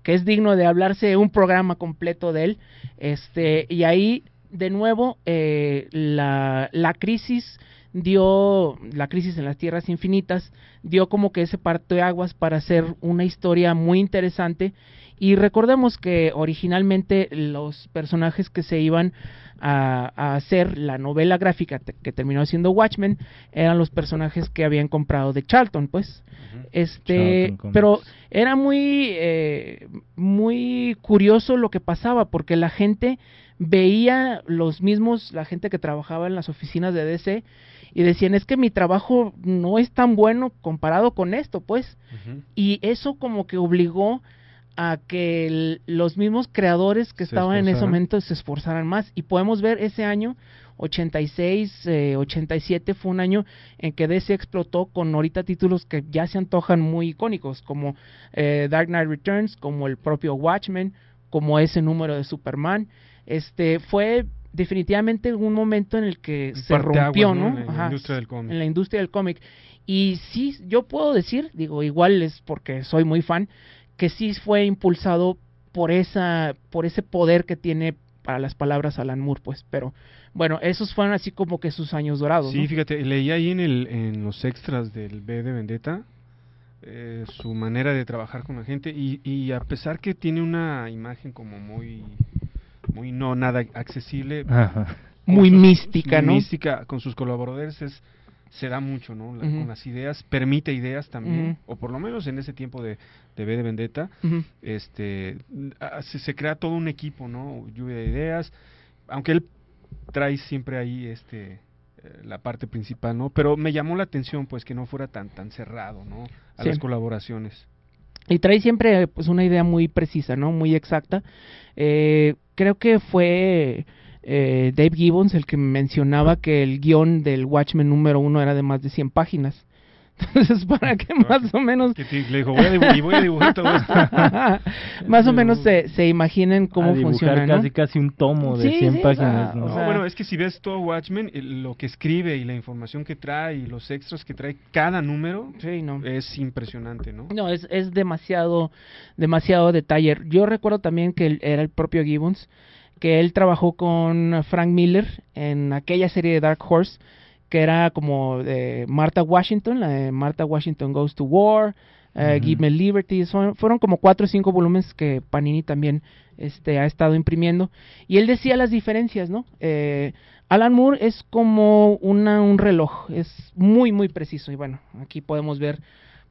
que es digno de hablarse un programa completo de él. Este, y ahí, de nuevo, eh, la, la crisis dio, la crisis en las tierras infinitas, dio como que ese parteaguas para hacer una historia muy interesante. Y recordemos que originalmente los personajes que se iban a, a hacer la novela gráfica que terminó siendo Watchmen eran los personajes que habían comprado de Charlton, pues. Este, Charlton pero era muy, eh, muy curioso lo que pasaba porque la gente veía los mismos, la gente que trabajaba en las oficinas de DC y decían es que mi trabajo no es tan bueno comparado con esto, pues. Y eso como que obligó a que el- los mismos creadores que Se estaban en ese momento se esforzaran más. Y podemos ver ese año, 86, eh, 87, fue un año en que DC explotó con ahorita títulos que ya se antojan muy icónicos, como eh, Dark Knight Returns, como el propio Watchmen, como ese número de Superman. Este fue definitivamente un momento en el que se rompió, ¿no? ¿no? En la Ajá, industria del cómic. En la industria del cómic. Y sí, yo puedo decir, digo, igual es porque soy muy fan, que sí fue impulsado por esa, por ese poder que tiene para las palabras Alan Moore, pues. Pero bueno, esos fueron así como que sus años dorados. Sí, ¿no? fíjate, leí ahí en, el, en los extras del B de Vendetta eh, su manera de trabajar con la gente y, y a pesar que tiene una imagen como muy muy no nada accesible Ajá. Muy sus- mística, ¿no? mística con sus colaboradores es se da mucho no La- con las ideas permite ideas también o por lo menos en ese tiempo de, de B de Vendetta este se, se crea todo un equipo no lluvia de ideas aunque él trae siempre ahí este eh, la parte principal no pero me llamó la atención pues que no fuera tan tan cerrado no a Sí. las colaboraciones Y trae siempre pues una idea muy precisa, ¿no? Muy exacta. Eh, creo que fue eh, Dave Gibbons el que mencionaba que el guion del Watchmen número uno era de más de 100 páginas. Entonces, para que más o menos... que te- le dijo voy a, voy dibujar todo esto más o menos se, se imaginen cómo A funciona, ¿no? casi casi un tomo de Sí, 100 sí, páginas. o ¿no? sea, No, bueno, es que si ves todo Watchmen, lo que escribe y la información que trae y los extras que trae cada número Sí, no. es impresionante, ¿no? No, es, es demasiado, demasiado detalle. Yo recuerdo también que era el propio Gibbons, que él trabajó con Frank Miller en aquella serie de Dark Horse, que era como de Martha Washington, la de Martha Washington Goes to War, Ujú. Give Me Liberty, son- fueron como cuatro o cinco volúmenes que Panini también este, ha estado imprimiendo. Y él decía las diferencias, ¿no? Eh, Alan Moore es como una, un reloj, es muy, muy preciso. Y bueno, aquí podemos ver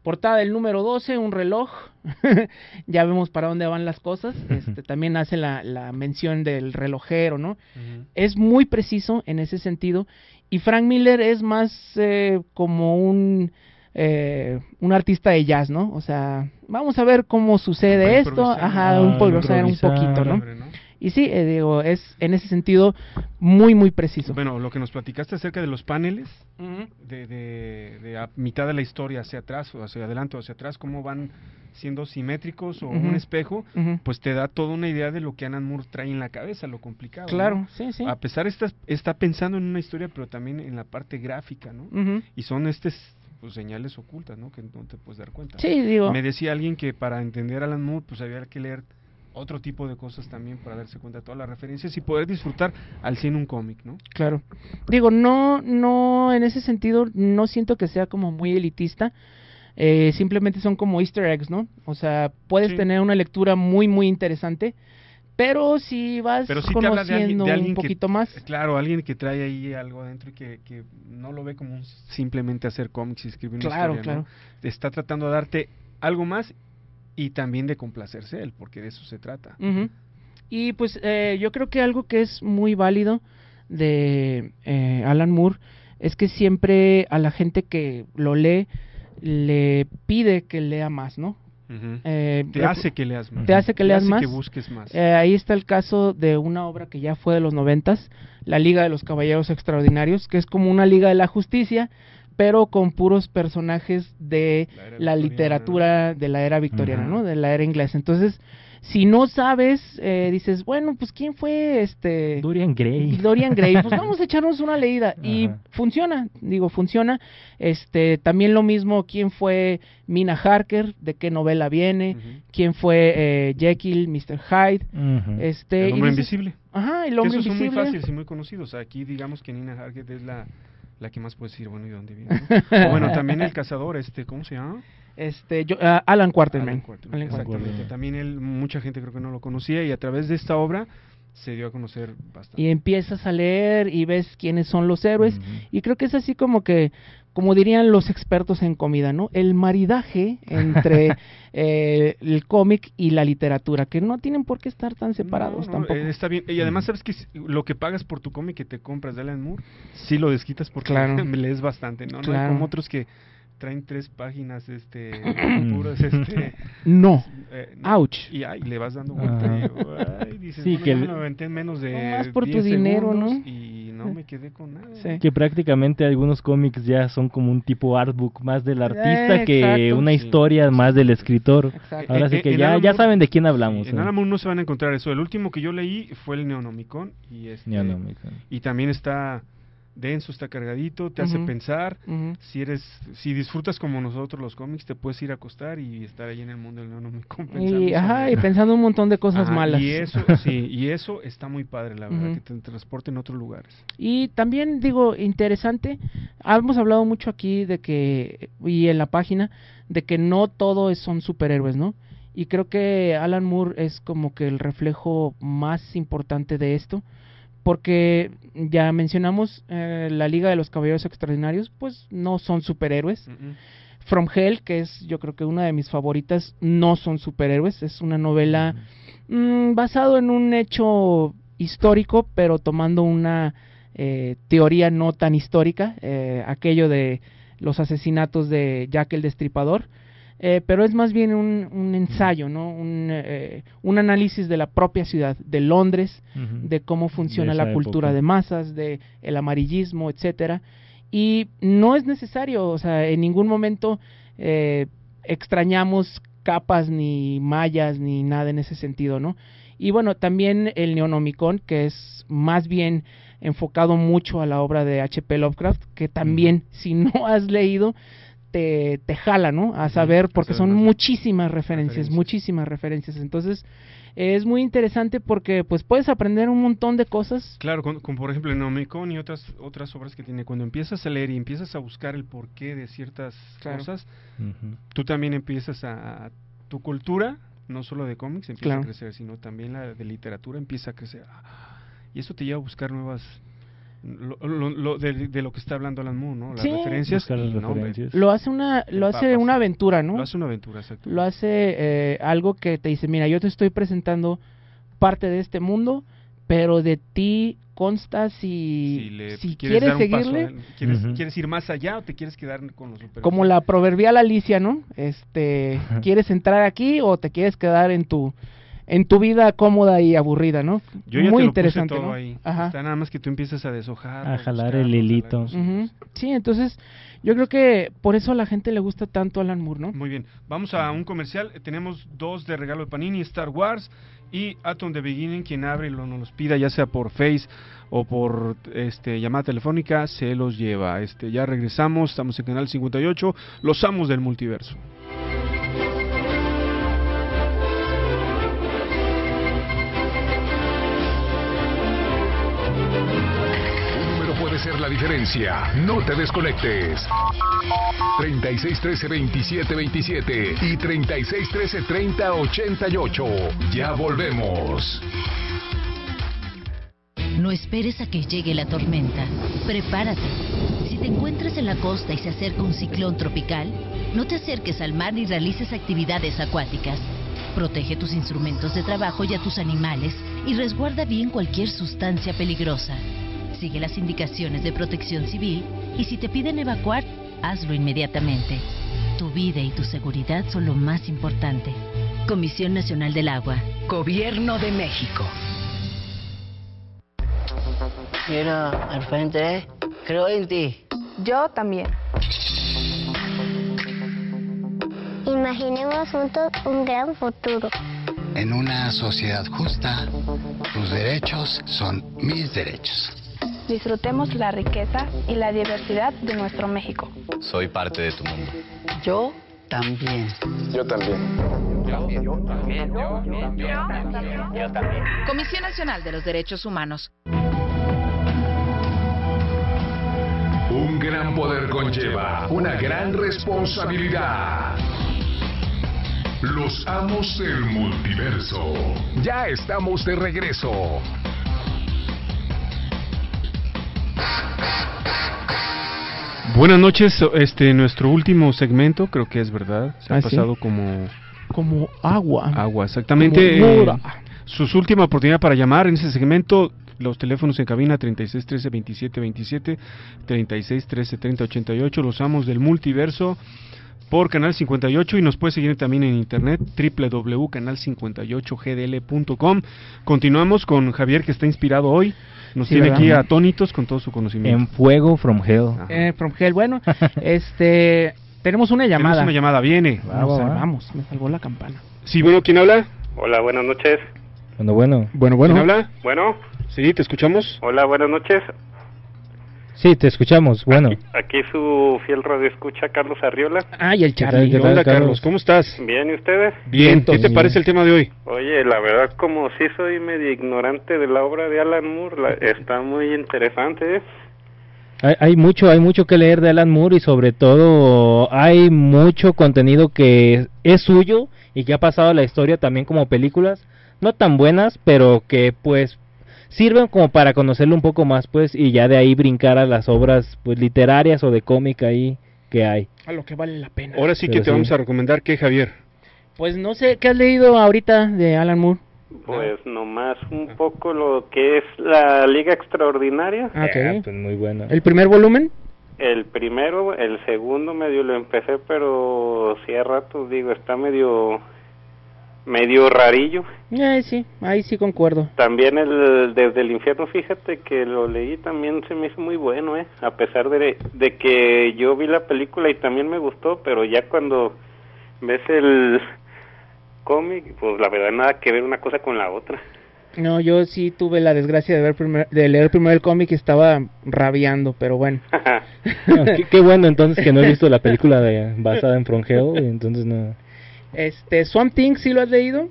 portada del número 12, un reloj. ya vemos para dónde van las cosas. Este, también hace la, la mención del relojero, ¿no? Es muy preciso en ese sentido. Y Frank Miller es más eh, como un, eh, un artista de jazz, ¿no? O sea, vamos a ver cómo sucede esto. Ajá, un improvisar un poquito, ¿no? Y sí, eh, digo, es en ese sentido muy, muy preciso. Bueno, lo que nos platicaste acerca de los paneles, de, de, de a mitad de la historia hacia atrás o hacia adelante o hacia atrás, cómo van siendo simétricos o un espejo, pues te da toda una idea de lo que Alan Moore trae en la cabeza, lo complicado. ¿no? Claro, sí, sí. A pesar está, está pensando en una historia, pero también en la parte gráfica, ¿no? Y son estas pues, señales ocultas, ¿no? Que no te puedes dar cuenta. Sí, digo. Me decía alguien que para entender a Alan Moore, pues había que leer otro tipo de cosas también para darse cuenta de todas las referencias y poder disfrutar al 100 un cómic, ¿no? Claro. Digo, no, no, en ese sentido, no siento que sea como muy elitista. Eh, simplemente son como easter eggs, ¿no? O sea, puedes Sí. tener una lectura muy, muy interesante, pero si vas Pero sí de alguien, conociendo de alguien un poquito que, más. Claro, alguien que trae ahí algo adentro y que, que no lo ve como un simplemente hacer cómics y escribir una Claro, historia, ¿no? Está tratando de darte algo más y también de complacerse él, porque de eso se trata. Y pues eh, yo creo que algo que es muy válido de eh, Alan Moore es que siempre a la gente que lo lee le pide que lea más, ¿no? Eh, Te hace que leas más. Te hace que Te leas hace más. que busques más. Eh, ahí está el caso de una obra que ya fue de los noventas, La Liga de los Caballeros Extraordinarios, que es como una Liga de la Justicia, pero con puros personajes de La literatura de la era victoriana. ¿no? De la era inglesa. Entonces, si no sabes, eh, dices, bueno, pues ¿quién fue este? Dorian Gray. Dorian Gray, pues vamos a echarnos una leída y funciona, digo, funciona. Este, también lo mismo, quién fue Mina Harker, de qué novela viene, quién fue eh, Jekyll, Mr. Hyde, este, El y hombre dices, invisible. Ajá, el Que hombre esos son muy invisible. fáciles y muy conocidos. Aquí digamos que Nina Hargett es la, la que más puedes decir, bueno, ¿y de dónde viene? no? O bueno, también el cazador, este, ¿cómo se llama? Este, yo, ah, Alan Quarterman. Alan Quarterman, Alan Quarterman. Exactamente. Quarterman. También él, mucha gente creo que no lo conocía y a través de esta obra se dio a conocer bastante. Y empiezas a leer y ves quiénes son los héroes. Y creo que es así como que, como dirían los expertos en comida, ¿no? El maridaje entre eh, el cómic y la literatura, que no tienen por qué estar tan separados No, no, tampoco. eh, está bien. Y además, ¿sabes que Lo que pagas por tu cómic que te compras de Alan Moore, sí lo desquitas porque Claro. lees bastante, ¿no? No Claro. como otros que traen tres páginas, este, puras, este... No. eh, Ouch. Y ay, le vas dando vuelta Ajá. y ay, dices, Sí, bueno, que el- me menos de Nomás por tu 10 dinero, ¿no? Y no me quedé con nada. Sí. Que prácticamente algunos cómics ya son como un tipo artbook más del artista Eh, que exacto. una Sí. historia más del escritor. Exacto. Ahora Eh, sí eh, que en ya, Alan ya saben de quién hablamos. En ¿eh? Alan Moore no se van a encontrar eso. El último que yo leí fue el Neonomicon y este Neonomicon. y también está denso, está cargadito, te hace pensar. Si eres si disfrutas como nosotros los cómics, te puedes ir a acostar y estar ahí en el mundo del Neonomicon pensando Y, ajá, sobre- y pensando un montón de cosas Ajá, malas. Y eso, sí, y eso está muy padre, la verdad, que te transporte en otros lugares. Y también digo, interesante, hemos hablado mucho aquí de que, y en la página, de que no todo son superhéroes, ¿no? Y creo que Alan Moore es como que el reflejo más importante de esto, porque ya mencionamos eh, la Liga de los Caballeros Extraordinarios, pues no son superhéroes. From Hell, que es yo creo que una de mis favoritas, no son superhéroes, es una novela mm, basado en un hecho histórico, pero tomando una eh, teoría no tan histórica, eh, aquello de los asesinatos de Jack el Destripador, eh, pero es más bien un, un ensayo, ¿no? Un, eh, un análisis de la propia ciudad, de Londres, de cómo funciona la cultura época. de masas, de el amarillismo, etcétera. Y no es necesario, o sea, en ningún momento eh, extrañamos capas ni mallas ni nada en ese sentido, ¿no? Y bueno, también el Neonomicon, que es más bien enfocado mucho a la obra de H.P. Lovecraft, que también, si no has leído, te, te jala, ¿no? A saber, porque son muchísimas referencias, muchísimas referencias. Entonces, es muy interesante porque pues puedes aprender un montón de cosas. Claro, con- como por ejemplo el Neonomicon y otras otras obras que tiene, cuando empiezas a leer y empiezas a buscar el porqué de ciertas Claro. cosas, tú también empiezas a... Tu cultura, no solo de cómics, empieza Claro. a crecer, sino también la de literatura empieza a crecer. Y eso te lleva a buscar nuevas... Lo, lo- lo- de, de lo que está hablando Alan Moore, ¿no? Las Sí. referencias. Las no. Lo hace una, lo hace una aventura, ¿no? Lo hace una aventura, exacto. Lo hace eh, algo que te dice, mira, yo te estoy presentando parte de este mundo, pero de ti consta si, si, le si quieres, seguirle, ¿quieres, quieres ir más allá o te quieres quedar con los super como la proverbial Alicia, ¿no? Este, ¿quieres entrar aquí o te quieres quedar en tu en tu vida cómoda y aburrida, ¿no? Yo ya Muy te lo interesante, puse todo ¿no? ahí. Ajá. Está nada más que tú empiezas a deshojar. A jalar el hilito. Sí, entonces yo creo que por eso a la gente le gusta tanto Alan Moore, ¿no? Muy bien, vamos a un comercial. Tenemos dos de regalo de Panini, Star Wars y Atom the Beginning. Quien abre y lo, nos los pida, ya sea por Face o por este llamada telefónica, se los lleva. Este, ya regresamos, estamos en Canal 58, los amos del multiverso. Diferencia. No te desconectes. 3613-2727 y 3613-3088. Ya volvemos. No esperes a que llegue la tormenta. Prepárate. Si te encuentras en la costa y se acerca un ciclón tropical, no te acerques al mar ni realices actividades acuáticas. Protege tus instrumentos de trabajo y a tus animales y resguarda bien cualquier sustancia peligrosa. Sigue las indicaciones de protección civil y si te piden evacuar, hazlo inmediatamente. Tu vida y tu seguridad son lo más importante. Comisión Nacional del Agua. Gobierno de México. Mira, al frente, creo en ti. Yo también. Imaginemos juntos un gran futuro. En una sociedad justa, tus derechos son mis derechos. Disfrutemos la riqueza y la diversidad de nuestro México. Soy parte de tu mundo. Yo también. Yo también. Comisión Nacional de los Derechos Humanos. Un gran poder conlleva una gran responsabilidad. Los amos del multiverso. Ya estamos de regreso. Buenas noches, este nuestro último segmento, creo que es verdad. Se ha Ah, ¿sí? pasado como como agua. Agua, exactamente. Como eh, mora. su su última oportunidad para llamar en ese segmento Los teléfonos en cabina 36 13 27 27, 36 13 30 88. Los amos del multiverso por Canal 58 y nos puede seguir también en internet www.canal58gdl.com. Continuamos con Javier que está inspirado hoy. Nos Sí, tiene ¿verdad? aquí atónitos con todo su conocimiento. En Fuego from Hell. Eh, from Hell. Bueno, este, tenemos una llamada. Tenemos una llamada, viene. Vamos, vamos, me salvó la campana. Sí, bueno, ¿quién habla? Hola, buenas noches. Bueno, bueno. Bueno, bueno. ¿Quién habla? Bueno, Sí, te escuchamos. hola, buenas noches. Sí, te escuchamos. Bueno. Aquí su fiel radio escucha Carlos Arriola. Ah, y el ¿Qué tal, Charlie. qué tal, Hola, Carlos? Carlos, ¿cómo estás? Bien, ¿y ustedes? Bien, ¿qué te parece el tema de hoy? Oye, la verdad, como sí soy medio ignorante de la obra de Alan Moore, la- está muy interesante, ¿eh? Hay, hay mucho, hay mucho que leer de Alan Moore y sobre todo hay mucho contenido que es suyo y que ha pasado a la historia también como películas, no tan buenas, pero que pues sirven como para conocerlo un poco más pues y ya de ahí brincar a las obras pues literarias o de cómic ahí que hay. A lo que vale la pena. Ahora sí que te sí. vamos a recomendar que Javier. Pues no sé, ¿qué has leído ahorita de Alan Moore? Pues nomás un poco lo que es la Liga Extraordinaria. Ah, ok. Ah, pues muy bueno. ¿El primer volumen? El primero, el segundo medio lo empecé, pero sí a ratos digo, está medio medio rarillo. Eh, sí, ahí sí concuerdo. También el desde el infierno, fíjate que lo leí también se me hizo muy bueno, eh, a pesar de, de que yo vi la película y también me gustó, pero ya cuando ves el cómic, pues la verdad nada que ver una cosa con la otra. No, yo sí tuve la desgracia de ver primer- de leer primero el cómic y estaba rabiando, pero bueno. Ah, qué, qué bueno entonces que no he visto la película de, basada en y entonces no. Este, Swamp Thing, ¿sí lo has leído?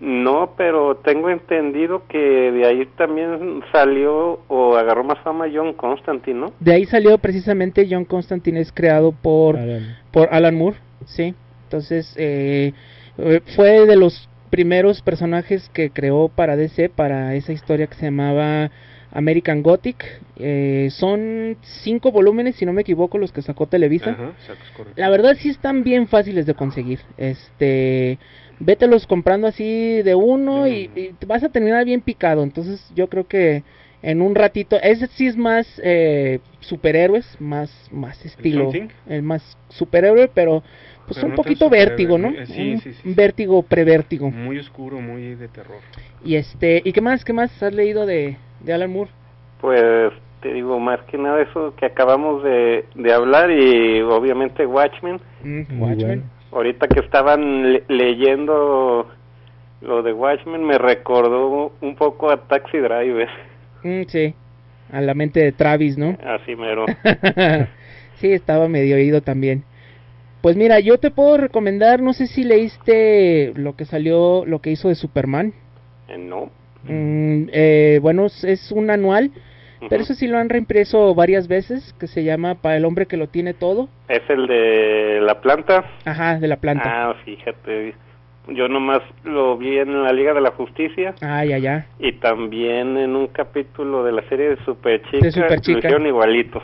No, pero tengo entendido que de ahí también salió o agarró más fama John Constantine, ¿no? De ahí salió precisamente John Constantine, es creado por, Alan. por Alan Moore, sí. Entonces, eh, eh, fue de los primeros personajes que creó para DC, para esa historia que se llamaba American Gothic. Eh, son cinco volúmenes, si no me equivoco, los que sacó Televisa. Ajá, exacto, es correcto. La verdad sí están bien fáciles de conseguir. Este, vételos comprando así de uno y, y te vas a terminar bien picado. Entonces yo creo que en un ratito, ese sí es más eh, superhéroes, más más estilo, el más superhéroe, pero pues Pero un no poquito vértigo, ¿no? muy- eh, sí, un sí, sí. un vértigo prevértigo. Muy oscuro, muy de terror. Y este, ¿y qué más qué más has leído de de Alan Moore? Pues te digo, más que nada eso que acabamos de, de hablar y obviamente Watchmen. Mm, Watchmen. bueno. Ahorita que estaban le- leyendo lo de Watchmen me recordó un poco a Taxi Driver, Mm, sí. A la mente de Travis, ¿no? así mero. sí, estaba medio oído también. Pues mira, yo te puedo recomendar, no sé si leíste lo que salió, lo que hizo de Superman. Eh, no. Mm, eh, bueno, es- un anual, pero eso sí lo han reimpreso varias veces, que se llama Para el hombre que lo tiene todo. Es el de la planta. Ajá, de la planta. Ah, fíjate. Yo nomás lo vi en la Liga de la Justicia Ah, ya, ya. y también en un capítulo de la serie de Superchica. De Superchica. Lo hicieron igualito,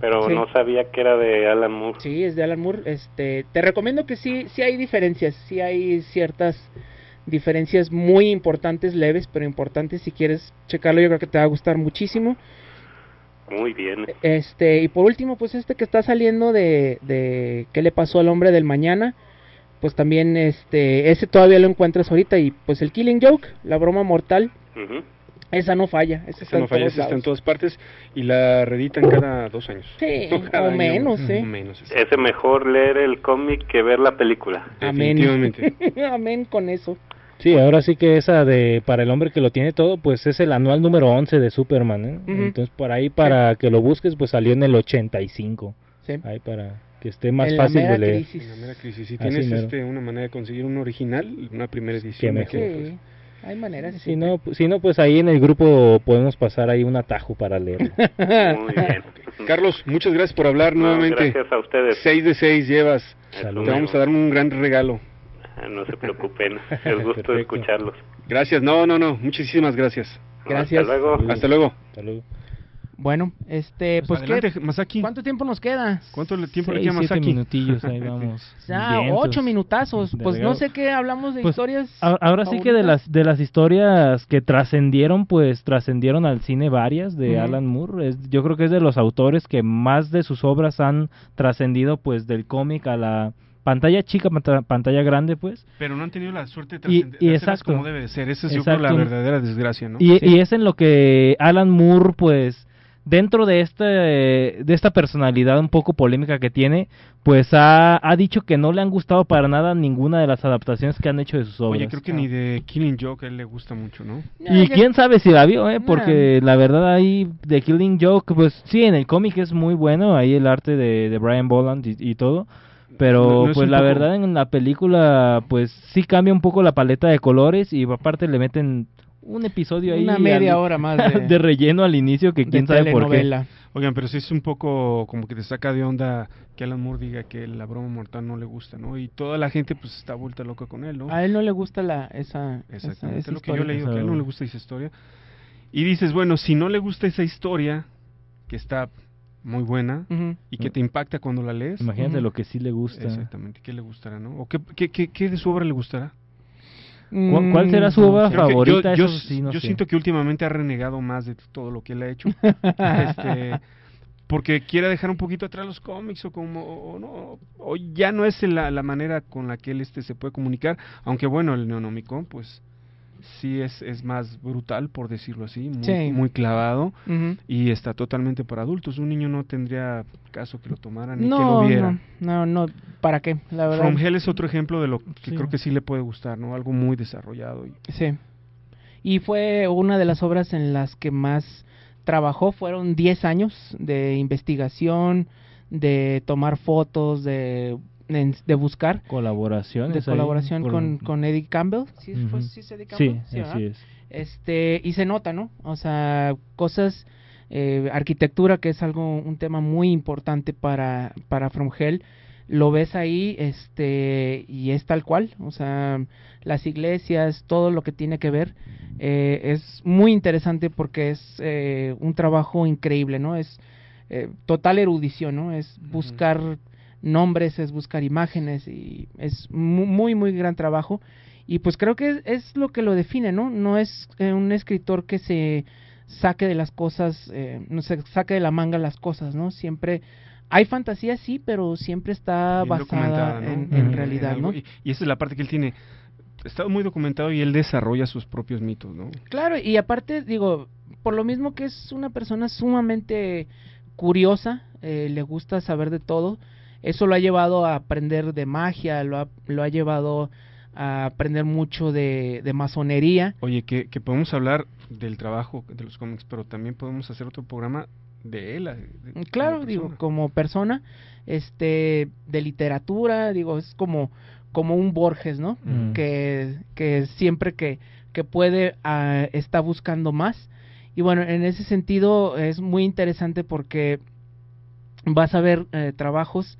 pero Sí. no sabía que era de Alan Moore. Sí, es de Alan Moore. Este, te recomiendo que sí, sí hay diferencias, sí hay ciertas diferencias muy importantes, leves, pero importantes. Si quieres checarlo, yo creo que te va a gustar muchísimo. Muy bien. Este, y por último, pues este que está saliendo de, de ¿Qué le pasó al hombre del mañana? Pues también, este, ese todavía lo encuentras ahorita. Y pues el Killing Joke, la broma mortal, esa no falla. Esa, está no en falla, esa está en todas partes y la reeditan cada dos años. Sí, No, cada o año, menos, ¿eh? menos. Es mejor leer el cómic que ver la película. Amén. Definitivamente. Amén con eso. Sí, ahora sí que esa de para el hombre que lo tiene todo, pues es el anual número 11 de Superman, ¿eh? Entonces por ahí para que lo busques, pues salió en el 85. Sí. Ahí para que esté más En la fácil mera de leer. crisis. La mera crisis. Si Así tienes este, una manera de conseguir un original, una primera Qué edición. mejor. que, pues, Sí, hay maneras. Si no, pues- si no, pues ahí en el grupo podemos pasar ahí un atajo para leer. Muy bien. Carlos, muchas gracias por hablar No, nuevamente. gracias a ustedes. 6 de 6 llevas. Saludos. Te vamos a dar un gran regalo. Ah, No se preocupen, es gusto Perfecto. escucharlos. Gracias. No, no, no. Muchísimas gracias. Gracias. Hasta luego. Hasta luego. Hasta luego. Bueno, este, Pues pues, adelante, ¿qué- Masaki. ¿cuánto tiempo nos queda? ¿Cuánto tiempo le queda a siete Masaki? minutillos, ahí vamos. Ya, Vientos. ocho minutazos. Pues no sé qué hablamos de Pues, historias. Ahora sí que de las de las historias que trascendieron, pues trascendieron al cine varias de. Alan Moore. Es, yo creo que es de los autores que más de sus obras han trascendido, pues del cómic a la pantalla chica, panta- pantalla grande, pues. Pero no han tenido la suerte de Y- trascender- y exacto. como debe de ser. Esa es yo creo, la verdadera desgracia, ¿no? Y, y es en lo que Alan Moore, pues, dentro de este de esta personalidad un poco polémica que tiene, pues ha, ha dicho que no le han gustado para nada ninguna de las adaptaciones que han hecho de sus obras. Oye, creo que ni de Killing Joke a él le gusta mucho, ¿no? Y quién sabe si la vio, ¿eh? Porque la verdad ahí de Killing Joke, pues sí, en el cómic es muy bueno, ahí el arte de, de Brian Boland y, y todo. Pero No- no es pues la poco- verdad en la película pues sí cambia un poco la paleta de colores y aparte le meten un episodio ahí Una media al- hora más de- de relleno al inicio que de quién sabe por qué. Oigan, pero sí es un poco como que te saca de onda que Alan Moore diga que la broma mortal no le gusta, ¿no? Y toda la gente pues está vuelta loca con él, ¿no? A él no le gusta la esa esa, Exactamente, esa lo que yo he historia. leído, que a él no le gusta esa historia. Y dices, bueno, si no le gusta esa historia, que está muy buena, Ujú. y que te impacta cuando la lees. Imagínate Ujú. lo que sí le gusta. Exactamente, ¿qué le gustará, no? ¿O qué, qué, qué, qué de su obra le gustará? ¿Cuál- cuál será su Mm, obra favorita? Yo, yo, Eso sí, no yo sé. siento que últimamente ha renegado más de todo lo que él ha hecho. este, porque quiere dejar un poquito atrás los cómics o como o no o ya no es la, la manera con la que él este se puede comunicar, aunque bueno, el Neonomicon pues sí es, es más brutal por decirlo así, muy, Sí. muy clavado y está totalmente para adultos. Un niño no tendría caso que lo tomara ni que lo viera. no, no, no, ¿para qué? La verdad. From Hell es otro ejemplo de lo que Sí. creo que sí le puede gustar, ¿no? Algo muy desarrollado. Y, Sí. Y fue una de las obras en las que más trabajó. Fueron 10 años de investigación, de tomar fotos, de, de, de buscar. Colaboraciones De ahí colaboración por- con, con Eddie Campbell. ¿Sí, fue- Ujú. sí es Eddie Sí, Campbell? es. Este, y se nota, ¿no? O sea, cosas, eh, arquitectura, que es algo, un tema muy importante para, para From Hell, lo ves ahí, este, y es tal cual, o sea, las iglesias, todo lo que tiene que ver, eh, es muy interesante porque es eh, un trabajo increíble, ¿no? Es eh, total erudición, ¿no? Es buscar nombres, es buscar imágenes y es mu- muy, muy gran trabajo. Y pues creo que es, es lo que lo define, ¿no? No es eh, un escritor que se saque de las cosas, eh, no se saque de la manga las cosas, ¿no? Siempre hay fantasía, sí, pero siempre está bien basada en, en En realidad, algo. ¿no? Y, y esa es la parte que él tiene. Está muy documentado y él desarrolla sus propios mitos, ¿no? Claro, y aparte, digo, por lo mismo que es una persona sumamente curiosa, eh, le gusta saber de todo, eso lo ha llevado a aprender de magia, lo ha, lo ha llevado a aprender mucho de, de masonería. Oye, que, que podemos hablar del trabajo de los cómics, pero también podemos hacer otro programa de él. de- de- Claro, como digo, como persona, este, de literatura, digo, es como, como un Borges, ¿no? Mm. Que, que siempre que, que puede ah, está buscando más. Y bueno, en ese sentido es muy interesante porque vas a ver eh, trabajos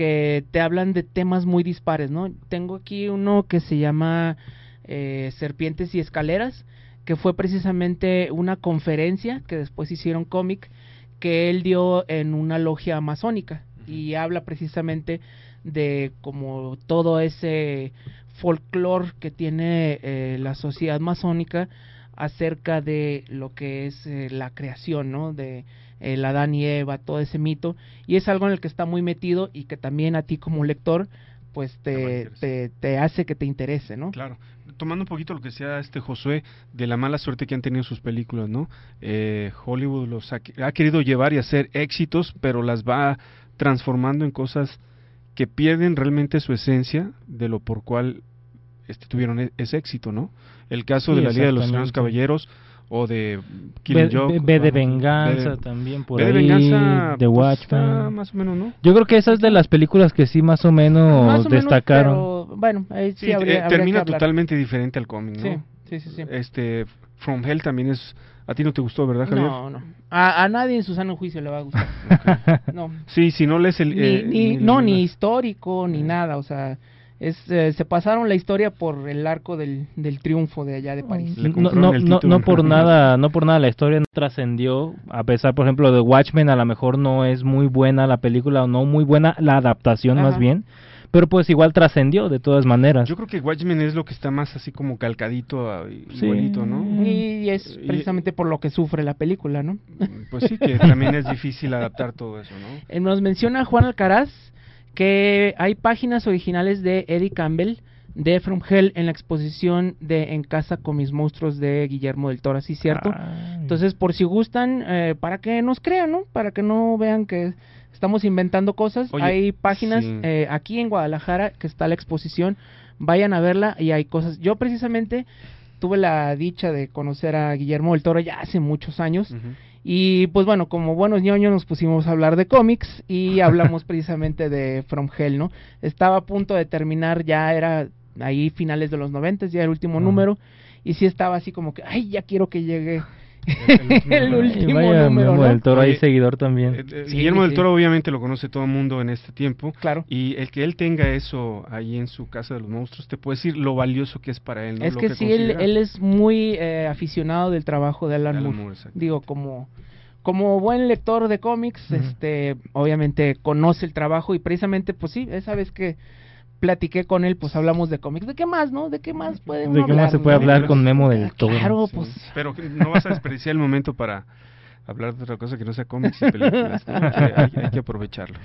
que te hablan de temas muy dispares, ¿no? Tengo aquí uno que se llama eh, Serpientes y Escaleras, que fue precisamente una conferencia que después hicieron cómic que él dio en una logia masónica y habla precisamente de como todo ese folclore que tiene eh, la sociedad masónica acerca de lo que es eh, la creación, ¿no? De el Adán y Eva, todo ese mito, y es algo en el que está muy metido y que también a ti como lector, pues te, te, te hace que te interese, ¿no? Claro. Tomando un poquito lo que decía este Josué de la mala suerte que han tenido sus películas, ¿no? Eh, Hollywood los ha, ha querido llevar y hacer éxitos, pero las va transformando en cosas que pierden realmente su esencia de lo por cual este, tuvieron e- ese éxito, ¿no? El caso Sí, de la Liga de los. Extraños Caballeros o de Killing Joke. ve de venganza ve- también por ve de ahí, venganza, The pues, Watchmen. está más o menos, ¿no? Yo creo que esa es de las películas que sí más o menos Más o menos, destacaron. pero, bueno, ahí sí, Sí, habría, eh, habría termina totalmente diferente al cómic, ¿no? Sí, sí, sí, sí. Este, From Hell también es... A ti no te gustó, ¿verdad, Javier? No, no. A, a nadie en su sano juicio le va a gustar. No. Sí, si no lees el... Ni, eh, ni- ni- no, ni histórico, ni nada. O sea, es, eh, se pasaron la historia por el arco del, del triunfo de allá de París. No, no, no, no por nada, no por nada la historia no trascendió, a pesar, por ejemplo, de Watchmen, a lo mejor no es muy buena la película o no muy buena la adaptación más bien, pero pues igual trascendió de todas maneras. Yo creo que Watchmen es lo que está más así como calcadito, ah, igualito, ¿no? Y es precisamente por lo que sufre la película, ¿no? Pues sí, que también es difícil adaptar todo eso, ¿no? Eh, Nos menciona Juan Alcaraz que hay páginas originales de Eddie Campbell de From Hell en la exposición de En casa con mis monstruos de Guillermo del Toro, ¿sí cierto? Entonces, por si gustan, eh, para que nos crean, ¿no? Para que no vean que estamos inventando cosas, Oye, hay páginas sí. eh, aquí en Guadalajara que está la exposición, vayan a verla y hay cosas. Yo precisamente tuve la dicha de conocer a Guillermo del Toro ya hace muchos años. Y pues bueno, como buenos ñoños nos pusimos a hablar de cómics y hablamos precisamente de From Hell, ¿no? Estaba a punto de terminar, ya era ahí finales de los noventas, ya el último número, y sí estaba así como que, ay, ya quiero que llegue el último vaya, número, Memo ¿no? del Toro Oye, seguidor también. Eh, Sí, Guillermo del sí. Toro obviamente lo conoce todo el mundo en este tiempo. Claro. Y el que él tenga eso ahí en su casa de los monstruos, te puede decir lo valioso que es para él, ¿no? Es Lo que, sí, él, es muy eh, aficionado del trabajo de Alan, Alan Moore. Digo, como, como buen lector de cómics, este, obviamente conoce el trabajo y precisamente, pues sí, esa vez que platiqué con él, pues hablamos de cómics. ¿De qué más, no? ¿De qué más puede ¿De qué más se puede no? hablar con Memo del Toro? Claro, Sí. pues Pero que no vas a desperdiciar el momento para hablar de otra cosa que no sea cómics y películas. ¿no? Hay, que- hay- hay que aprovecharlo.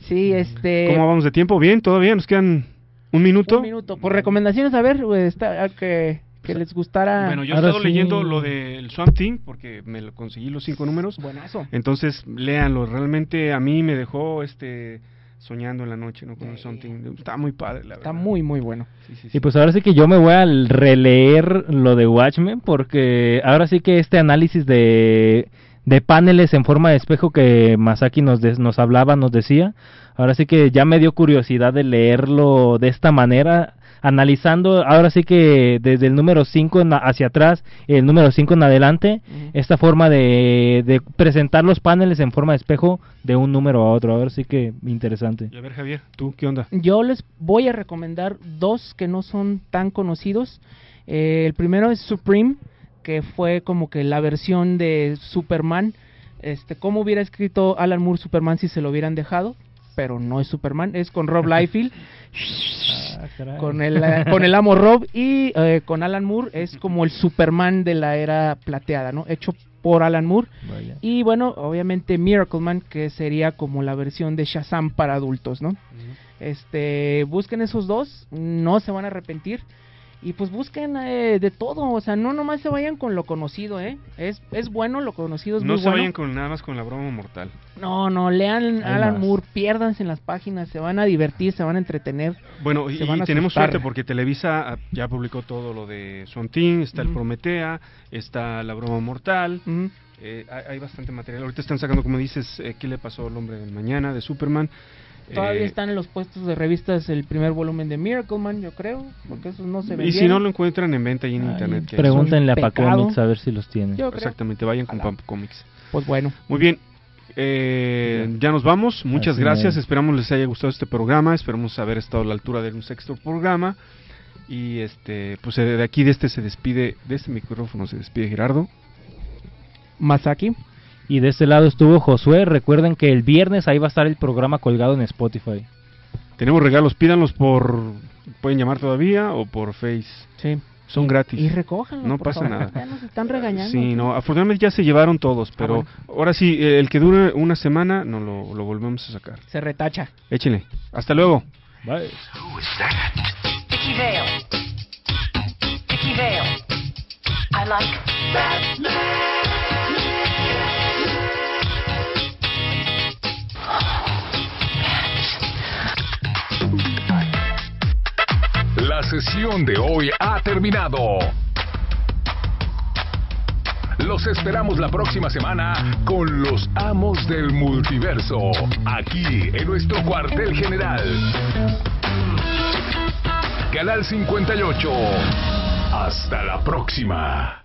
sí, este... ¿Cómo vamos de tiempo? ¿Bien? ¿Todavía? ¿Nos quedan un minuto? Un minuto. Por recomendaciones, a ver, pues, está, a que, que les gustara... Bueno, yo he estado sí. leyendo lo del Swamp Thing porque me lo conseguí los cinco números. Buenazo. Entonces, léanlo. Realmente a mí me dejó este soñando en la noche, ¿no? Con el Swamp Thing. Está muy padre, la verdad. Está muy, muy bueno. Sí, sí, sí. Y pues ahora sí que yo me voy a releer lo de Watchmen porque ahora sí que este análisis de, de paneles en forma de espejo que Masaki nos, des- nos hablaba, nos decía, ahora sí que ya me dio curiosidad de leerlo de esta manera, analizando ahora sí que desde el número 5 hacia atrás, el número 5 en adelante, esta forma de, de presentar los paneles en forma de espejo de un número a otro, ahora sí que interesante. Y a ver, Javier, ¿tú qué onda? Yo les voy a recomendar dos que no son tan conocidos. Eh, el primero es Supreme, que fue como que la versión de Superman. Este, cómo hubiera escrito Alan Moore Superman si se lo hubieran dejado, pero no es Superman, es con Rob Liefeld, con el eh, con el amo Rob y eh, con Alan Moore es como el Superman de la era plateada, ¿no? Hecho por Alan Moore. Vaya. Y bueno, obviamente Miracle Man, que sería como la versión de Shazam para adultos, ¿no? Este, busquen esos dos, no se van a arrepentir. Y pues busquen eh, de todo, o sea, no nomás se vayan con lo conocido, ¿eh? Es, es bueno, lo conocido es No muy se bueno. vayan con nada más con la broma mortal. No, no, lean Hay Alan más. Moore, piérdanse en las páginas, se van a divertir, se van a entretener. Bueno, y, se tenemos suerte porque Televisa ah, ya publicó todo lo de Thing, está el. Prometea, está la broma mortal, eh, hay, hay bastante material. Ahorita están sacando, como dices, eh, ¿qué le pasó al hombre del mañana? De Superman. Todavía Eh, están en los puestos de revistas el primer volumen de Miracle Man, yo creo, porque esos no se y vendieron. si no lo encuentran en venta ahí en internet. que hay. Pregúntenle a. Pacomics a ver si los tienen. Exactamente, vayan con Pamp Comics. Pues bueno. Muy bien. Eh, ya nos vamos. Muchas Así gracias. es. Esperamos les haya gustado este programa. Esperamos haber estado a la altura de un sexto programa. Y este, pues eh, de aquí de este se despide, de este micrófono se despide Gerardo. Masaki. Y de este lado estuvo Josué. Recuerden que el viernes ahí va a estar el programa colgado en Spotify. Tenemos regalos, pídanlos por. Pueden llamar todavía o por Face. Sí. Son gratis. Y recójanlos, No por pasa favor. nada. Ya nos están regañando. Sí, no, afortunadamente ya se llevaron todos, pero bueno. ahora sí, eh, el que dure una semana no lo, lo volvemos a sacar. Se retacha. Échenle. Hasta luego. Bye. Vicky Vale. Vicky Vale. I like La sesión de hoy ha terminado. Los esperamos la próxima semana con los amos del multiverso, aquí en nuestro cuartel general. Canal 58. Hasta la próxima.